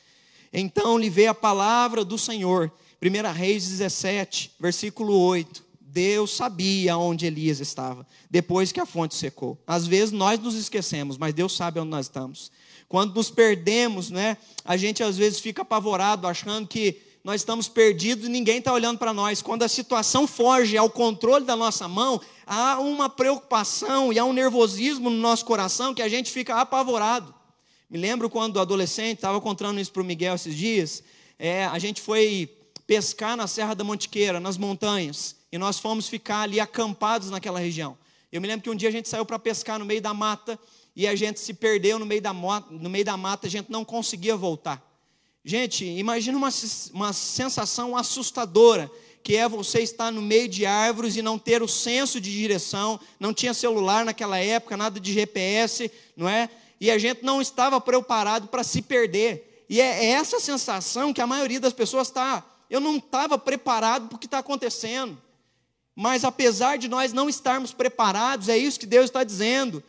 Então lhe veio a palavra do Senhor. 1 Reis 17, versículo 8. Deus sabia onde Elias estava, depois que a fonte secou. Às vezes nós nos esquecemos, mas Deus sabe onde nós estamos. Quando nos perdemos, né, a gente às vezes fica apavorado, achando que nós estamos perdidos e ninguém está olhando para nós. Quando a situação foge ao controle da nossa mão, há uma preocupação e há um nervosismo no nosso coração que a gente fica apavorado. Me lembro quando adolescente, estava contando isso para o Miguel esses dias, é, a gente foi pescar na Serra da Mantiqueira, nas montanhas, e nós fomos ficar ali acampados naquela região. Eu me lembro que um dia a gente saiu para pescar no meio da mata, e a gente se perdeu no meio da, no meio da mata, a gente não conseguia voltar. Gente, imagina uma, uma sensação assustadora, que é você estar no meio de árvores e não ter o senso de direção, não tinha celular naquela época, nada de GPS, não é? E a gente não estava preparado para se perder. E é essa sensação que a maioria das pessoas está. Eu não estava preparado para o que está acontecendo. Mas apesar de nós não estarmos preparados, é isso que Deus está dizendo.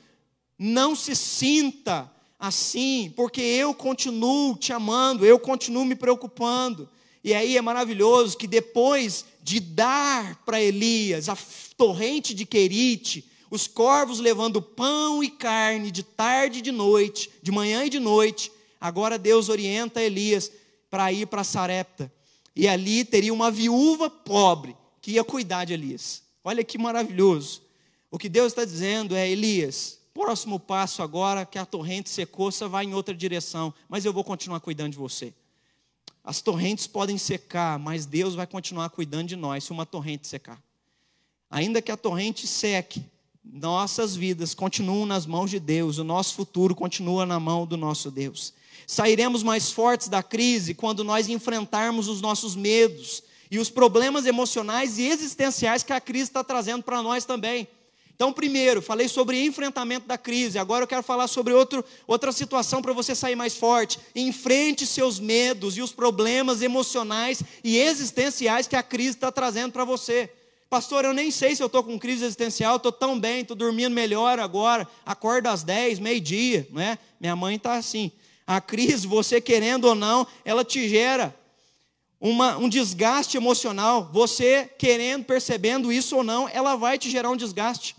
Não se sinta assim, porque eu continuo te amando, eu continuo me preocupando. E aí é maravilhoso que depois de dar para Elias a torrente de Querite, os corvos levando pão e carne de tarde e de noite, de manhã e de noite. Agora Deus orienta Elias para ir para Sarepta. E ali teria uma viúva pobre que ia cuidar de Elias. Olha que maravilhoso. O que Deus está dizendo é: Elias, próximo passo agora que a torrente secou, você vai em outra direção, mas eu vou continuar cuidando de você. As torrentes podem secar, mas Deus vai continuar cuidando de nós se uma torrente secar. Ainda que a torrente seque, nossas vidas continuam nas mãos de Deus, o nosso futuro continua na mão do nosso Deus. Sairemos mais fortes da crise quando nós enfrentarmos os nossos medos e os problemas emocionais e existenciais que a crise está trazendo para nós também. Então, primeiro, falei sobre enfrentamento da crise. Agora eu quero falar sobre outro, outra situação para você sair mais forte. Enfrente seus medos e os problemas emocionais e existenciais que a crise está trazendo para você. Pastor, eu nem sei se eu estou com crise existencial, estou tão bem, estou dormindo melhor agora, acordo às 10, meio-dia, não é? Minha mãe está assim. A crise, você querendo ou não, ela te gera uma, um desgaste emocional. Você querendo, percebendo isso ou não, ela vai te gerar um desgaste.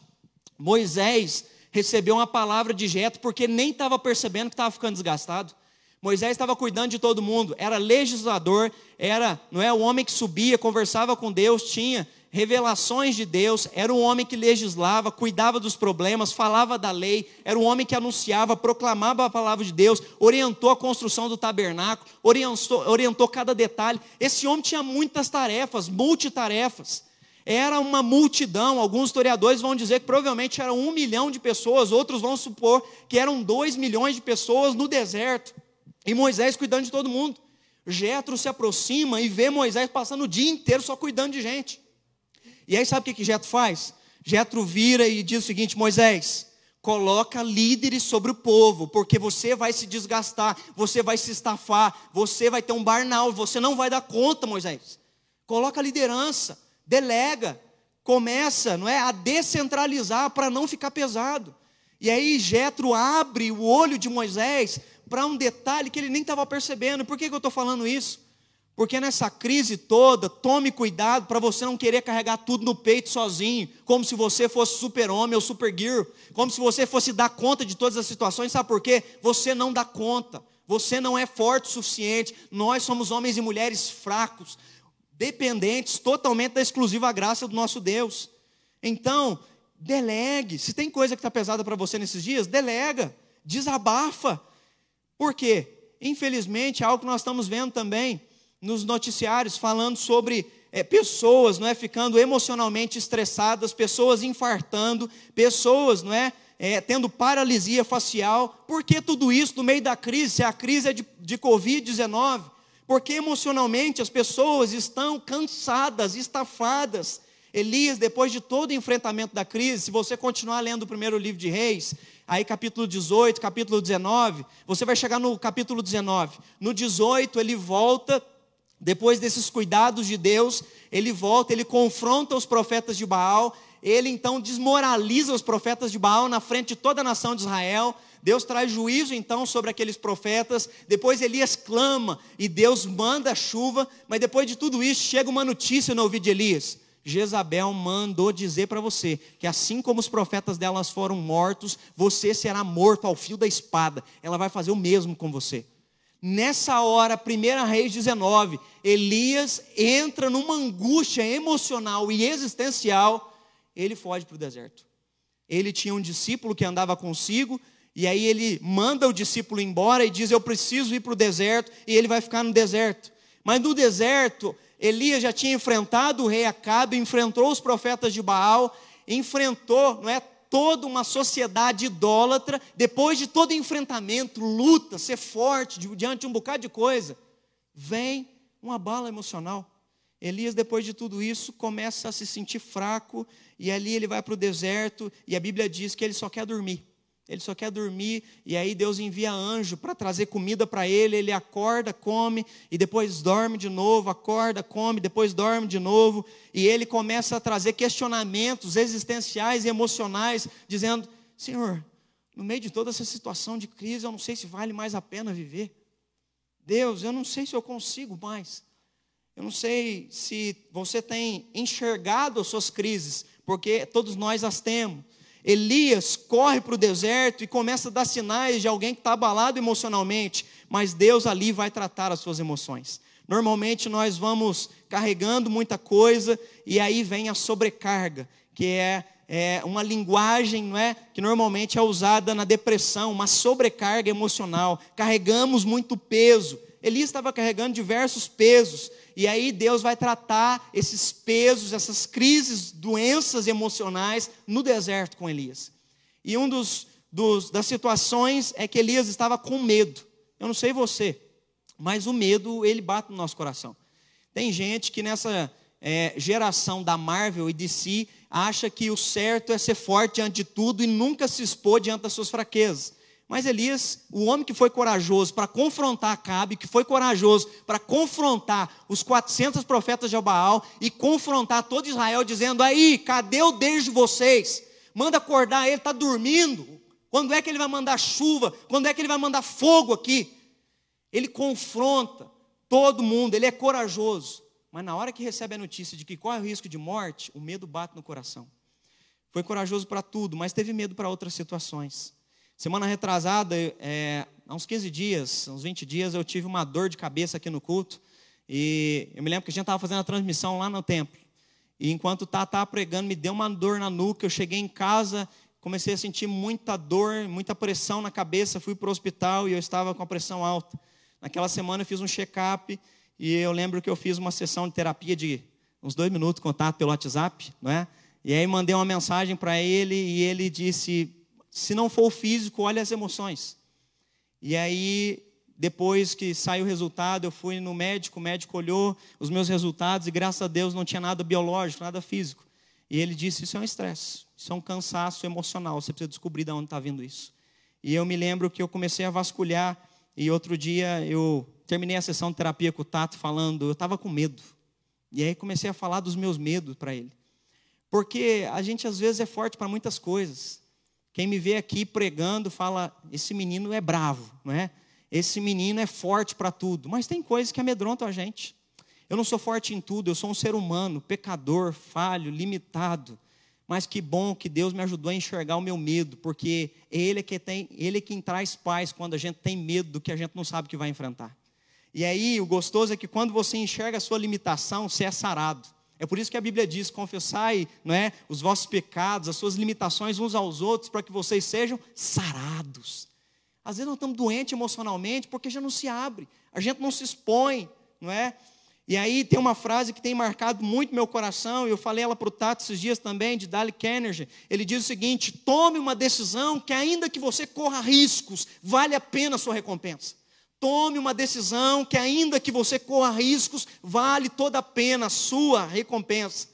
Moisés recebeu uma palavra de Jetro porque nem estava percebendo que estava ficando desgastado. Moisés estava cuidando de todo mundo, era legislador, era, não é, o homem que subia, conversava com Deus, tinha revelações de Deus, era um homem que legislava, cuidava dos problemas, falava da lei, era um homem que anunciava, proclamava a palavra de Deus, orientou a construção do tabernáculo, orientou, orientou cada detalhe. Esse homem tinha muitas tarefas, multitarefas era uma multidão. Alguns historiadores vão dizer que provavelmente era um milhão de pessoas, outros vão supor que eram dois milhões de pessoas no deserto. E Moisés cuidando de todo mundo. Jetro se aproxima e vê Moisés passando o dia inteiro só cuidando de gente. E aí sabe o que, que Jetro faz? Jetro vira e diz o seguinte: Moisés, coloca líderes sobre o povo, porque você vai se desgastar, você vai se estafar, você vai ter um burnout, você não vai dar conta, Moisés. Coloca liderança delega, começa, não é, a descentralizar para não ficar pesado. E aí Jetro abre o olho de Moisés para um detalhe que ele nem estava percebendo. Por que, que eu estou falando isso? Porque nessa crise toda, tome cuidado para você não querer carregar tudo no peito sozinho, como se você fosse super-homem ou super-girl, como se você fosse dar conta de todas as situações. Sabe por quê? Você não dá conta. Você não é forte o suficiente. Nós somos homens e mulheres fracos dependentes totalmente da exclusiva graça do nosso Deus. Então, delegue. Se tem coisa que está pesada para você nesses dias, delega, desabafa. Por quê? Infelizmente, é algo que nós estamos vendo também nos noticiários, falando sobre é, pessoas não é, ficando emocionalmente estressadas, pessoas infartando, pessoas não é, é, tendo paralisia facial. Por que tudo isso no meio da crise? Se a crise é de, de Covid-19, porque emocionalmente as pessoas estão cansadas, estafadas. Elias, depois de todo o enfrentamento da crise, se você continuar lendo o primeiro livro de Reis, aí capítulo 18, capítulo 19, você vai chegar no capítulo 19. No 18, ele volta, depois desses cuidados de Deus, ele volta, ele confronta os profetas de Baal, ele então desmoraliza os profetas de Baal na frente de toda a nação de Israel. Deus traz juízo então sobre aqueles profetas. Depois Elias clama e Deus manda chuva. Mas depois de tudo isso, chega uma notícia no ouvido de Elias. Jezabel mandou dizer para você que assim como os profetas delas foram mortos, você será morto ao fio da espada. Ela vai fazer o mesmo com você. Nessa hora, 1 Reis 19, Elias entra numa angústia emocional e existencial, ele foge para o deserto. Ele tinha um discípulo que andava consigo, e aí ele manda o discípulo embora e diz: Eu preciso ir para o deserto, e ele vai ficar no deserto. Mas no deserto, Elias já tinha enfrentado o rei Acabe, enfrentou os profetas de Baal, enfrentou, não é? Toda uma sociedade idólatra, depois de todo enfrentamento, luta, ser forte diante de um bocado de coisa, vem uma bala emocional. Elias, depois de tudo isso, começa a se sentir fraco, e ali ele vai para o deserto, e a Bíblia diz que ele só quer dormir ele só quer dormir, e aí Deus envia anjo para trazer comida para ele, ele acorda, come, e depois dorme de novo, acorda, come, depois dorme de novo, e ele começa a trazer questionamentos existenciais e emocionais, dizendo: Senhor, no meio de toda essa situação de crise, eu não sei se vale mais a pena viver. Deus, eu não sei se eu consigo mais. Eu não sei se você tem enxergado as suas crises, porque todos nós as temos. Elias corre para o deserto e começa a dar sinais de alguém que está abalado emocionalmente, mas Deus ali vai tratar as suas emoções. Normalmente nós vamos carregando muita coisa e aí vem a sobrecarga, que é, é uma linguagem não é, que normalmente é usada na depressão, uma sobrecarga emocional. Carregamos muito peso, Elias estava carregando diversos pesos. E aí Deus vai tratar esses pesos, essas crises, doenças emocionais no deserto com Elias. E um dos, dos, das situações é que Elias estava com medo. Eu não sei você, mas o medo ele bate no nosso coração. Tem gente que nessa é, geração da Marvel e de si acha que o certo é ser forte diante de tudo e nunca se expor diante das suas fraquezas. Mas Elias, o homem que foi corajoso para confrontar Acabe, que foi corajoso para confrontar os 400 profetas de Baal e confrontar todo Israel, dizendo: Aí, cadê o Deus de vocês? Manda acordar ele, está dormindo. Quando é que ele vai mandar chuva? Quando é que ele vai mandar fogo aqui? Ele confronta todo mundo, ele é corajoso. Mas na hora que recebe a notícia de que corre o risco de morte, o medo bate no coração. Foi corajoso para tudo, mas teve medo para outras situações. Semana retrasada, é, há uns 15 dias, uns 20 dias, eu tive uma dor de cabeça aqui no culto. E eu me lembro que a gente estava fazendo a transmissão lá no templo. E enquanto tá estava pregando, me deu uma dor na nuca. Eu cheguei em casa, comecei a sentir muita dor, muita pressão na cabeça. Fui para o hospital e eu estava com a pressão alta. Naquela semana eu fiz um check-up e eu lembro que eu fiz uma sessão de terapia de uns dois minutos, contato pelo WhatsApp, não é? E aí mandei uma mensagem para ele e ele disse: se não for o físico, olha as emoções. E aí, depois que saiu o resultado, eu fui no médico, o médico olhou os meus resultados e graças a Deus não tinha nada biológico, nada físico. E ele disse: Isso é um estresse, isso é um cansaço emocional, você precisa descobrir de onde está vindo isso. E eu me lembro que eu comecei a vasculhar, e outro dia eu terminei a sessão de terapia com o Tato falando, eu estava com medo. E aí comecei a falar dos meus medos para ele. Porque a gente às vezes é forte para muitas coisas. Quem me vê aqui pregando fala: esse menino é bravo, não é? Esse menino é forte para tudo. Mas tem coisas que amedrontam a gente. Eu não sou forte em tudo, eu sou um ser humano, pecador, falho, limitado. Mas que bom que Deus me ajudou a enxergar o meu medo, porque Ele é, que tem, ele é quem traz paz quando a gente tem medo do que a gente não sabe que vai enfrentar. E aí, o gostoso é que quando você enxerga a sua limitação, você é sarado. É por isso que a Bíblia diz: confessai não é, os vossos pecados, as suas limitações uns aos outros, para que vocês sejam sarados. Às vezes nós estamos doentes emocionalmente porque já não se abre, a gente não se expõe, não é? E aí tem uma frase que tem marcado muito meu coração, e eu falei ela para o Tato esses dias também, de Dale Carnegie. Ele diz o seguinte: tome uma decisão que, ainda que você corra riscos, vale a pena a sua recompensa. Tome uma decisão que, ainda que você corra riscos, vale toda a pena a sua recompensa.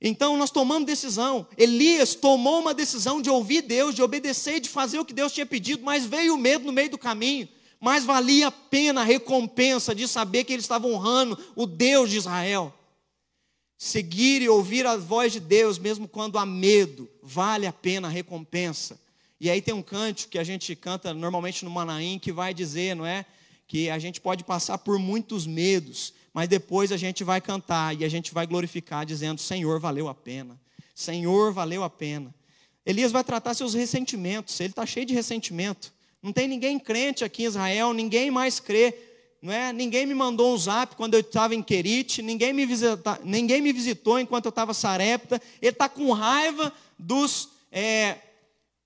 Então nós tomamos decisão. Elias tomou uma decisão de ouvir Deus, de obedecer, de fazer o que Deus tinha pedido, mas veio o medo no meio do caminho. Mas valia a pena a recompensa de saber que ele estava honrando o Deus de Israel. Seguir e ouvir a voz de Deus, mesmo quando há medo, vale a pena a recompensa. E aí tem um canto que a gente canta normalmente no Manaim que vai dizer, não é? Que a gente pode passar por muitos medos, mas depois a gente vai cantar e a gente vai glorificar dizendo: Senhor, valeu a pena. Senhor, valeu a pena. Elias vai tratar seus ressentimentos, ele está cheio de ressentimento. Não tem ninguém crente aqui em Israel, ninguém mais crê. Não é? Ninguém me mandou um zap quando eu estava em Querite, ninguém me, visita, ninguém me visitou enquanto eu estava sarepta. Ele está com raiva dos é,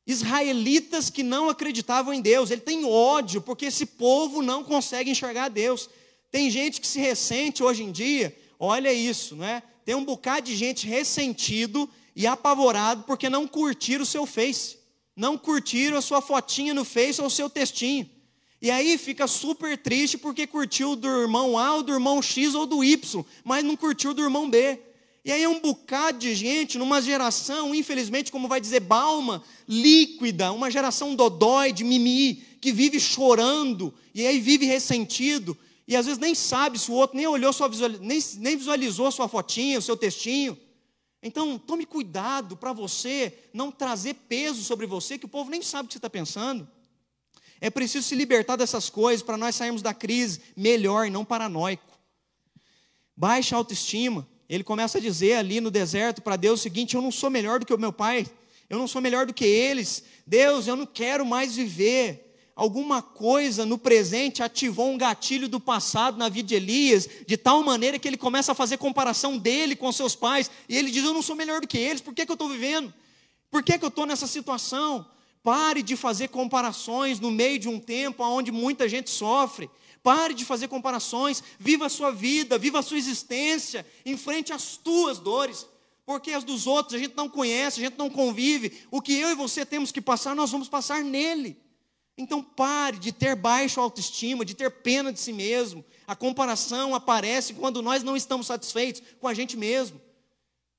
israelitas que não acreditavam em Deus. Ele tem ódio porque esse povo não consegue enxergar Deus. Tem gente que se ressente hoje em dia, olha isso, não é? Tem um bocado de gente ressentido e apavorado porque não curtiram o seu Face, não curtiram a sua fotinha no Face ou o seu textinho. E aí fica super triste porque curtiu do irmão A, ou do irmão X ou do Y, mas não curtiu do irmão B. E aí é um bocado de gente numa geração, infelizmente, como vai dizer Balma, líquida, uma geração dodói, mimi, que vive chorando, e aí vive ressentido, e às vezes nem sabe se o outro nem olhou sua nem, nem visualizou sua fotinha, o seu textinho. Então, tome cuidado para você não trazer peso sobre você que o povo nem sabe o que você está pensando. É preciso se libertar dessas coisas para nós sairmos da crise melhor e não paranoico. Baixa autoestima ele começa a dizer ali no deserto para Deus o seguinte: Eu não sou melhor do que o meu pai, eu não sou melhor do que eles. Deus, eu não quero mais viver. Alguma coisa no presente ativou um gatilho do passado na vida de Elias, de tal maneira que ele começa a fazer comparação dele com seus pais, e ele diz: Eu não sou melhor do que eles, por que, que eu estou vivendo? Por que, que eu estou nessa situação? Pare de fazer comparações no meio de um tempo onde muita gente sofre. Pare de fazer comparações, viva a sua vida, viva a sua existência, enfrente as tuas dores, porque as dos outros a gente não conhece, a gente não convive. O que eu e você temos que passar, nós vamos passar nele. Então pare de ter baixa autoestima, de ter pena de si mesmo. A comparação aparece quando nós não estamos satisfeitos com a gente mesmo.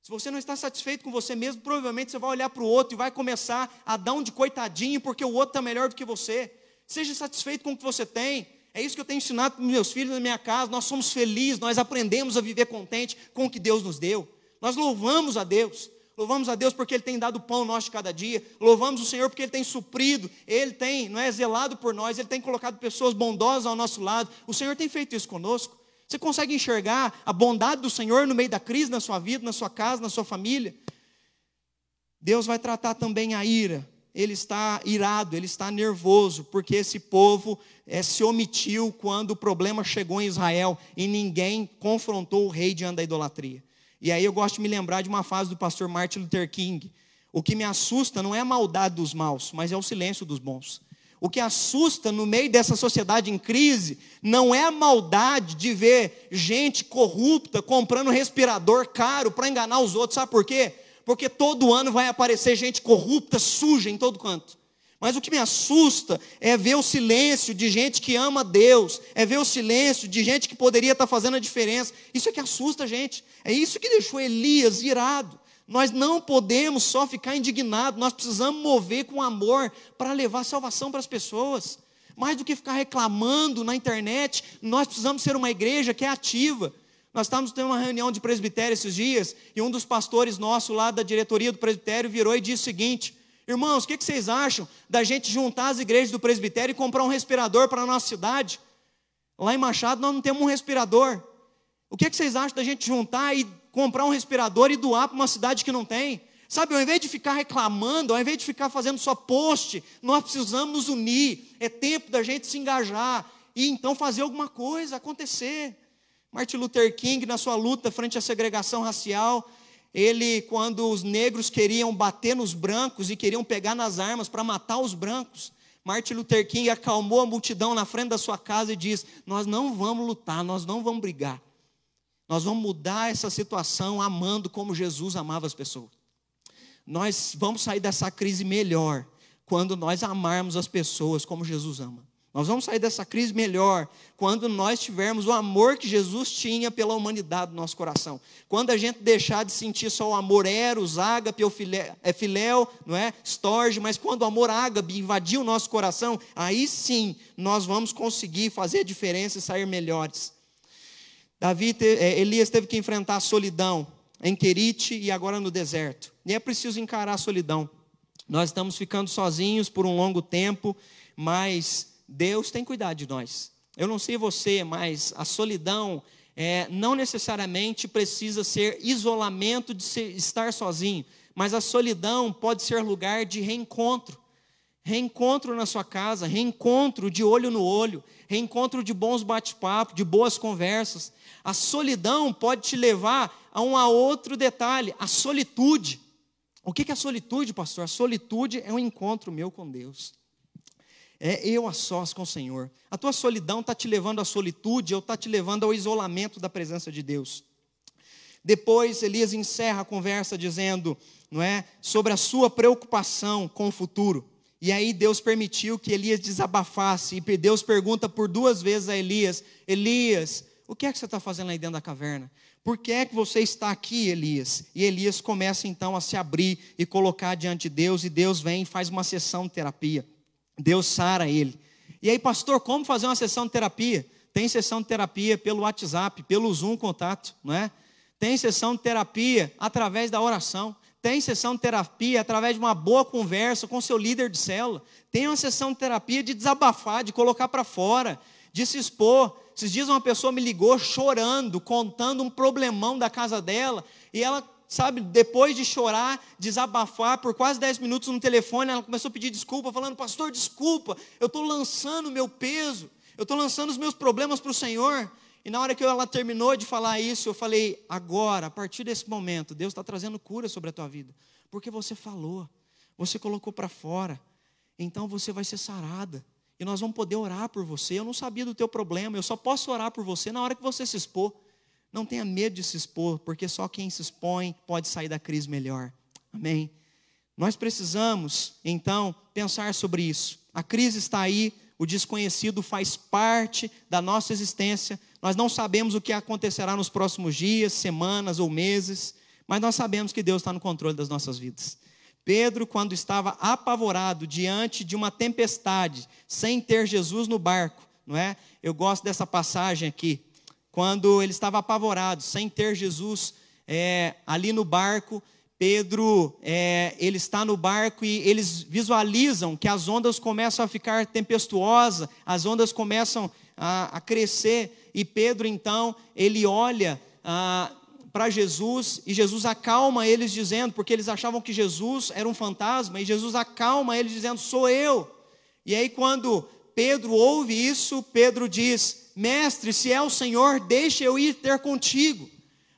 Se você não está satisfeito com você mesmo, provavelmente você vai olhar para o outro e vai começar a dar um de coitadinho porque o outro está melhor do que você. Seja satisfeito com o que você tem. É isso que eu tenho ensinado para meus filhos na minha casa. Nós somos felizes, nós aprendemos a viver contente com o que Deus nos deu. Nós louvamos a Deus. Louvamos a Deus porque Ele tem dado o pão nosso de cada dia. Louvamos o Senhor porque Ele tem suprido. Ele tem, não é zelado por nós. Ele tem colocado pessoas bondosas ao nosso lado. O Senhor tem feito isso conosco. Você consegue enxergar a bondade do Senhor no meio da crise na sua vida, na sua casa, na sua família? Deus vai tratar também a ira ele está irado, ele está nervoso, porque esse povo é, se omitiu quando o problema chegou em Israel e ninguém confrontou o rei diante da idolatria. E aí eu gosto de me lembrar de uma fase do pastor Martin Luther King. O que me assusta não é a maldade dos maus, mas é o silêncio dos bons. O que assusta no meio dessa sociedade em crise não é a maldade de ver gente corrupta comprando respirador caro para enganar os outros. Sabe por quê? Porque todo ano vai aparecer gente corrupta, suja em todo canto. Mas o que me assusta é ver o silêncio de gente que ama Deus, é ver o silêncio de gente que poderia estar fazendo a diferença. Isso é que assusta a gente. É isso que deixou Elias irado. Nós não podemos só ficar indignados, nós precisamos mover com amor para levar salvação para as pessoas. Mais do que ficar reclamando na internet, nós precisamos ser uma igreja que é ativa. Nós estávamos tendo uma reunião de presbitério esses dias, e um dos pastores nossos lá da diretoria do presbitério virou e disse o seguinte: Irmãos, o que, vocês acham da gente juntar as igrejas do presbitério e comprar um respirador para a nossa cidade? Lá em Machado nós não temos um respirador. O que, que vocês acham da gente juntar e comprar um respirador e doar para uma cidade que não tem? Sabe, ao invés de ficar reclamando, ao invés de ficar fazendo só post, nós precisamos nos unir. É tempo da gente se engajar e então fazer alguma coisa acontecer. Martin Luther King, na sua luta frente à segregação racial, ele, quando os negros queriam bater nos brancos e queriam pegar nas armas para matar os brancos, Martin Luther King acalmou a multidão na frente da sua casa e disse: Nós não vamos lutar, nós não vamos brigar. Nós vamos mudar essa situação amando como Jesus amava as pessoas. Nós vamos sair dessa crise melhor quando nós amarmos as pessoas como Jesus ama. Nós vamos sair dessa crise melhor quando nós tivermos o amor que Jesus tinha pela humanidade no nosso coração. Quando a gente deixar de sentir só o amor eros, ágape, é filéu, não é? Storge, mas quando o amor ágape invadir o nosso coração, aí sim nós vamos conseguir fazer a diferença e sair melhores. Davi, é, Elias teve que enfrentar a solidão em Querite e agora no deserto. E é preciso encarar a solidão. Nós estamos ficando sozinhos por um longo tempo, mas Deus tem cuidado de nós. Eu não sei você, mas a solidão é, não necessariamente precisa ser isolamento de ser, estar sozinho, mas a solidão pode ser lugar de reencontro. Reencontro na sua casa, reencontro de olho no olho, reencontro de bons bate-papos, de boas conversas. A solidão pode te levar a um a outro detalhe, a solitude. O que é a solitude, pastor? A solitude é um encontro meu com Deus. É eu a sós com o Senhor. A tua solidão está te levando à solitude ou está te levando ao isolamento da presença de Deus. Depois Elias encerra a conversa dizendo, não é, sobre a sua preocupação com o futuro. E aí Deus permitiu que Elias desabafasse e Deus pergunta por duas vezes a Elias: Elias, o que é que você está fazendo aí dentro da caverna? Por que é que você está aqui, Elias? E Elias começa então a se abrir e colocar diante de Deus, e Deus vem e faz uma sessão de terapia. Deus sara ele. E aí, pastor, como fazer uma sessão de terapia? Tem sessão de terapia pelo WhatsApp, pelo Zoom contato, não é? Tem sessão de terapia através da oração. Tem sessão de terapia através de uma boa conversa com seu líder de célula. Tem uma sessão de terapia de desabafar, de colocar para fora, de se expor. Esses dias uma pessoa me ligou chorando, contando um problemão da casa dela, e ela sabe, depois de chorar, desabafar por quase 10 minutos no telefone, ela começou a pedir desculpa, falando: Pastor, desculpa, eu estou lançando o meu peso, eu estou lançando os meus problemas para o Senhor. E na hora que ela terminou de falar isso, eu falei: Agora, a partir desse momento, Deus está trazendo cura sobre a tua vida, porque você falou, você colocou para fora. então você vai ser sarada. E nós vamos poder orar por você. Eu não sabia do teu problema, eu só posso orar por você na hora que você se expor. Não tenha medo de se expor, porque só quem se expõe pode sair da crise melhor. Amém? Nós precisamos, então, pensar sobre isso. A crise está aí, o desconhecido faz parte da nossa existência. Nós não sabemos o que acontecerá nos próximos dias, semanas ou meses, mas nós sabemos que Deus está no controle das nossas vidas. Pedro, quando estava apavorado diante de uma tempestade, sem ter Jesus no barco, não é? Eu gosto dessa passagem aqui. Quando ele estava apavorado, sem ter Jesus é, ali no barco, Pedro, é, ele está no barco e eles visualizam que as ondas começam a ficar tempestuosas, as ondas começam a, a crescer, e Pedro, então, ele olha ah, para Jesus e Jesus acalma eles, dizendo, porque eles achavam que Jesus era um fantasma, e Jesus acalma eles, dizendo: Sou eu. E aí, quando Pedro ouve isso, Pedro diz: Mestre, se é o Senhor, deixa eu ir ter contigo.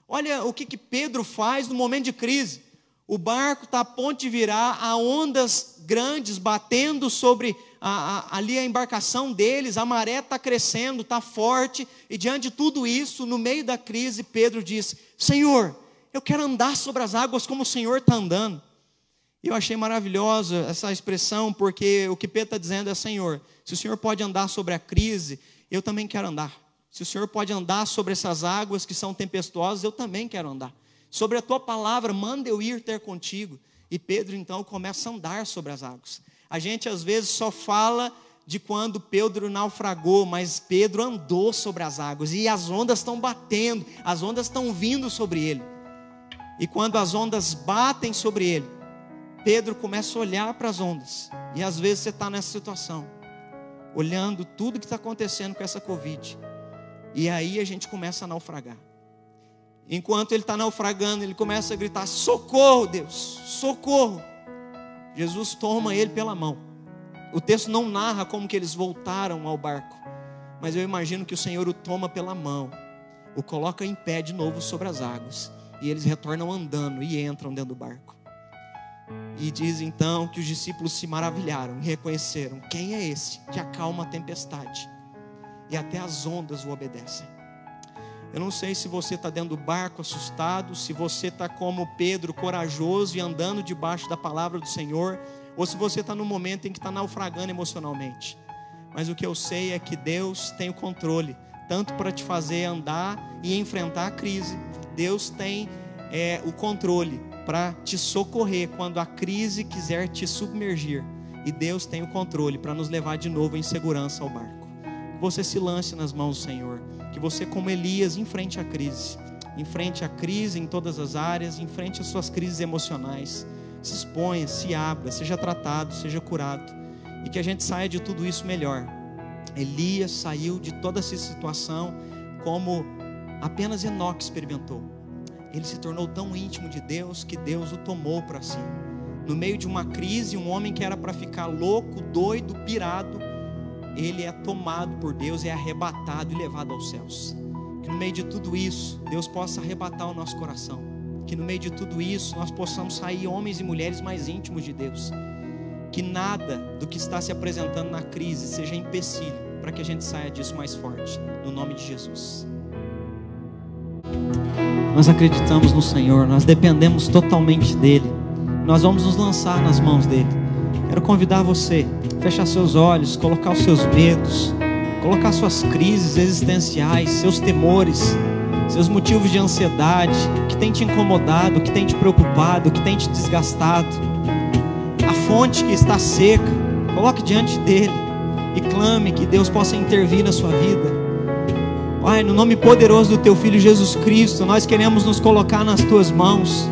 Olha o que, que Pedro faz no momento de crise. O barco está a ponto de virar, há ondas grandes batendo sobre a, a, ali a embarcação deles, a maré está crescendo, está forte, e diante de tudo isso, no meio da crise, Pedro diz: Senhor, eu quero andar sobre as águas como o Senhor está andando. E eu achei maravilhosa essa expressão, porque o que Pedro está dizendo é: Senhor, se o Senhor pode andar sobre a crise, eu também quero andar. Se o Senhor pode andar sobre essas águas que são tempestuosas, eu também quero andar. Sobre a tua palavra, manda eu ir ter contigo. E Pedro então começa a andar sobre as águas. A gente às vezes só fala de quando Pedro naufragou, mas Pedro andou sobre as águas e as ondas estão batendo, as ondas estão vindo sobre ele. E quando as ondas batem sobre ele, Pedro começa a olhar para as ondas. E às vezes você está nessa situação, olhando tudo que está acontecendo com essa Covid. E aí a gente começa a naufragar. Enquanto ele está naufragando, ele começa a gritar: Socorro, Deus, socorro. Jesus toma ele pela mão. O texto não narra como que eles voltaram ao barco, mas eu imagino que o Senhor o toma pela mão, o coloca em pé de novo sobre as águas, e eles retornam andando e entram dentro do barco. E diz então que os discípulos se maravilharam e reconheceram: quem é esse que acalma a tempestade? E até as ondas o obedecem. Eu não sei se você está dentro do barco assustado, se você está como Pedro, corajoso e andando debaixo da palavra do Senhor, ou se você está no momento em que está naufragando emocionalmente. Mas o que eu sei é que Deus tem o controle, tanto para te fazer andar e enfrentar a crise. Deus tem é, o controle para te socorrer quando a crise quiser te submergir. E Deus tem o controle para nos levar de novo em segurança ao barco. Você se lance nas mãos do Senhor que você, como Elias, enfrente a crise, enfrente a crise em todas as áreas, enfrente as suas crises emocionais, se exponha, se abra, seja tratado, seja curado, e que a gente saia de tudo isso melhor. Elias saiu de toda essa situação como apenas Enoque experimentou. Ele se tornou tão íntimo de Deus que Deus o tomou para si. No meio de uma crise, um homem que era para ficar louco, doido, pirado, ele é tomado por Deus, é arrebatado e levado aos céus. Que no meio de tudo isso, Deus possa arrebatar o nosso coração. Que no meio de tudo isso, nós possamos sair homens e mulheres mais íntimos de Deus. Que nada do que está se apresentando na crise seja empecilho para que a gente saia disso mais forte. No nome de Jesus. Nós acreditamos no Senhor, nós dependemos totalmente dEle. Nós vamos nos lançar nas mãos dEle. Quero convidar você fechar seus olhos, colocar os seus medos, colocar suas crises existenciais, seus temores, seus motivos de ansiedade, que tem te incomodado, que tem te preocupado, que tem te desgastado, a fonte que está seca, coloque diante dele e clame que Deus possa intervir na sua vida. Pai, no nome poderoso do teu filho Jesus Cristo, nós queremos nos colocar nas tuas mãos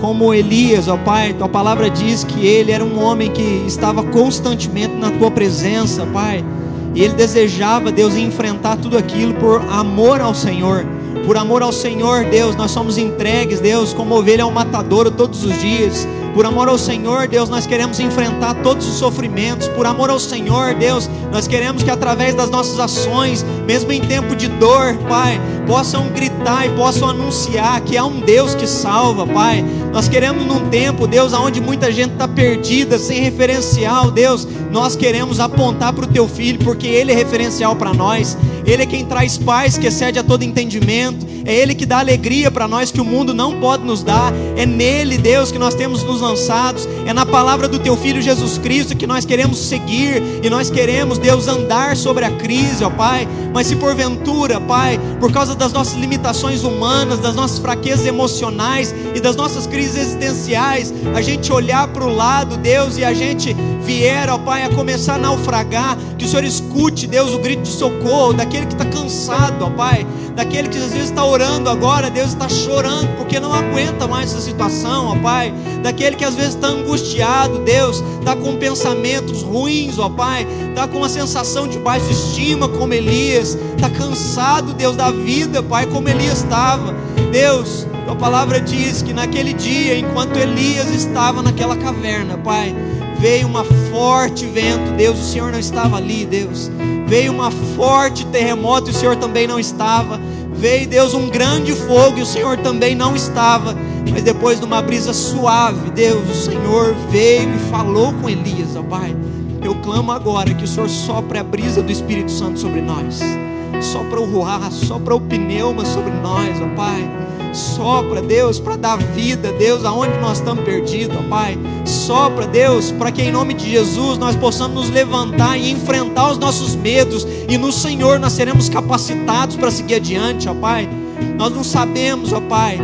como Elias, ó Pai, tua palavra diz que ele era um homem que estava constantemente na tua presença, Pai, e ele desejava, Deus, enfrentar tudo aquilo por amor ao Senhor. Por amor ao Senhor, Deus, nós somos entregues, Deus, como ovelha ao matadouro todos os dias. Por amor ao Senhor, Deus, nós queremos enfrentar todos os sofrimentos. Por amor ao Senhor, Deus, nós queremos que através das nossas ações, mesmo em tempo de dor, Pai, possam gritar e possam anunciar que há um Deus que salva, Pai. Nós queremos num tempo, Deus, aonde muita gente está perdida, sem referencial, Deus, nós queremos apontar para o teu filho, porque ele é referencial para nós. Ele é quem traz paz que excede a todo entendimento. É Ele que dá alegria para nós que o mundo não pode nos dar. É nele, Deus, que nós temos nos lançados. É na palavra do Teu Filho Jesus Cristo que nós queremos seguir e nós queremos, Deus, andar sobre a crise, ó Pai. Mas se porventura, Pai, por causa das nossas limitações humanas, das nossas fraquezas emocionais e das nossas crises existenciais, a gente olhar para o lado, Deus, e a gente vier, ó Pai, a começar a naufragar, que o Senhor escute, Deus, o grito de socorro daquele que está cansado, ó Pai, daquele que às vezes está orando agora, Deus está chorando porque não aguenta mais essa situação, ó Pai, daquele que às vezes está angustiado, Deus, está com pensamentos ruins, ó Pai, está com uma sensação de baixa estima, como Elias, está cansado, Deus, da vida, Pai, como Elias estava, Deus. A palavra diz que naquele dia, enquanto Elias estava naquela caverna, Pai, veio uma forte vento, Deus, o Senhor não estava ali, Deus. Veio uma forte terremoto e o Senhor também não estava. Veio, Deus, um grande fogo e o Senhor também não estava. Mas depois de uma brisa suave, Deus, o Senhor veio e falou com Elias, ó Pai. Eu clamo agora que o Senhor sopre a brisa do Espírito Santo sobre nós. Sopra o ruá, sopra o pneuma sobre nós, ó Pai Sopra, Deus, para dar vida, Deus, aonde nós estamos perdidos, ó Pai. Sopra, Deus, para que em nome de Jesus nós possamos nos levantar e enfrentar os nossos medos. E no Senhor nós seremos capacitados para seguir adiante, ó Pai. Nós não sabemos, ó Pai,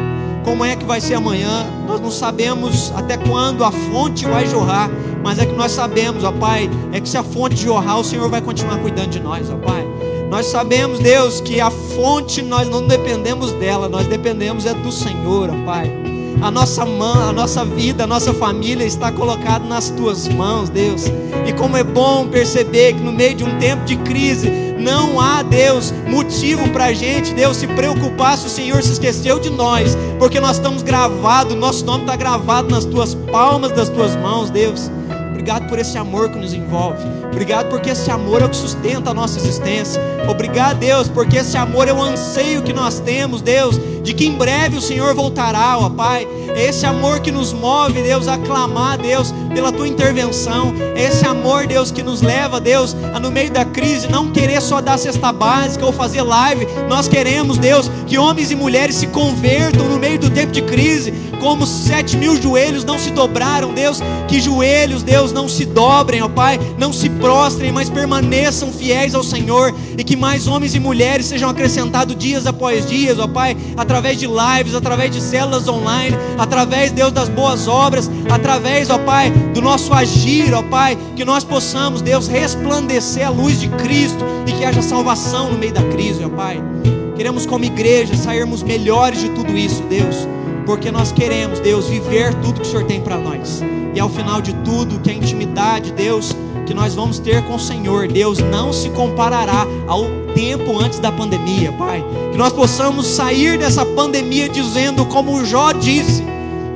como é que vai ser amanhã. Nós não sabemos até quando a fonte vai jorrar. Mas é que nós sabemos, ó Pai, é que se a fonte jorrar, o Senhor vai continuar cuidando de nós, ó Pai. Nós sabemos, Deus, que a fonte nós não dependemos dela, nós dependemos é do Senhor, ó Pai. A nossa mão, a nossa vida, a nossa família está colocada nas tuas mãos, Deus. E como é bom perceber que no meio de um tempo de crise, não há, Deus, motivo para a gente, Deus, se preocupar se o Senhor se esqueceu de nós, porque nós estamos gravados, nosso nome está gravado nas tuas palmas das tuas mãos, Deus. Obrigado por esse amor que nos envolve. Obrigado porque esse amor é o que sustenta a nossa existência. Obrigado, Deus, porque esse amor é o anseio que nós temos, Deus, de que em breve o Senhor voltará, ó Pai. É esse amor que nos move, Deus, a clamar, Deus, pela tua intervenção. É esse amor, Deus, que nos leva, Deus, a no meio da crise não querer só dar cesta básica ou fazer live. Nós queremos, Deus, que homens e mulheres se convertam no meio do tempo de crise, como sete mil joelhos não se dobraram, Deus, que joelhos, Deus, não se dobrem, ó Pai, não se prostrem, mas permaneçam fiéis ao Senhor e que mais homens e mulheres sejam acrescentados dias após dias, ó Pai, através de lives, através de células online, através, Deus, das boas obras, através, ó Pai, do nosso agir, ó Pai, que nós possamos, Deus, resplandecer a luz de Cristo e que haja salvação no meio da crise, ó Pai. Queremos, como igreja, sairmos melhores de tudo isso, Deus, porque nós queremos, Deus, viver tudo que o Senhor tem para nós. E ao final de tudo, que a intimidade, Deus, que nós vamos ter com o Senhor, Deus, não se comparará ao tempo antes da pandemia, Pai. Que nós possamos sair dessa pandemia dizendo, como Jó disse: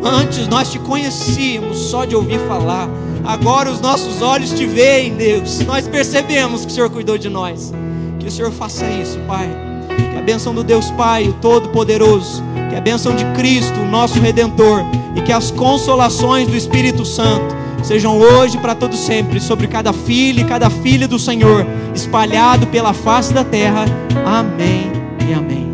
Antes nós te conhecíamos só de ouvir falar, agora os nossos olhos te veem, Deus. Nós percebemos que o Senhor cuidou de nós. Que o Senhor faça isso, Pai. Que a bênção do Deus Pai, o Todo-Poderoso, que a bênção de Cristo, nosso Redentor, e que as consolações do Espírito Santo sejam hoje para todo sempre sobre cada filho e cada filha do Senhor, espalhado pela face da terra. Amém e amém.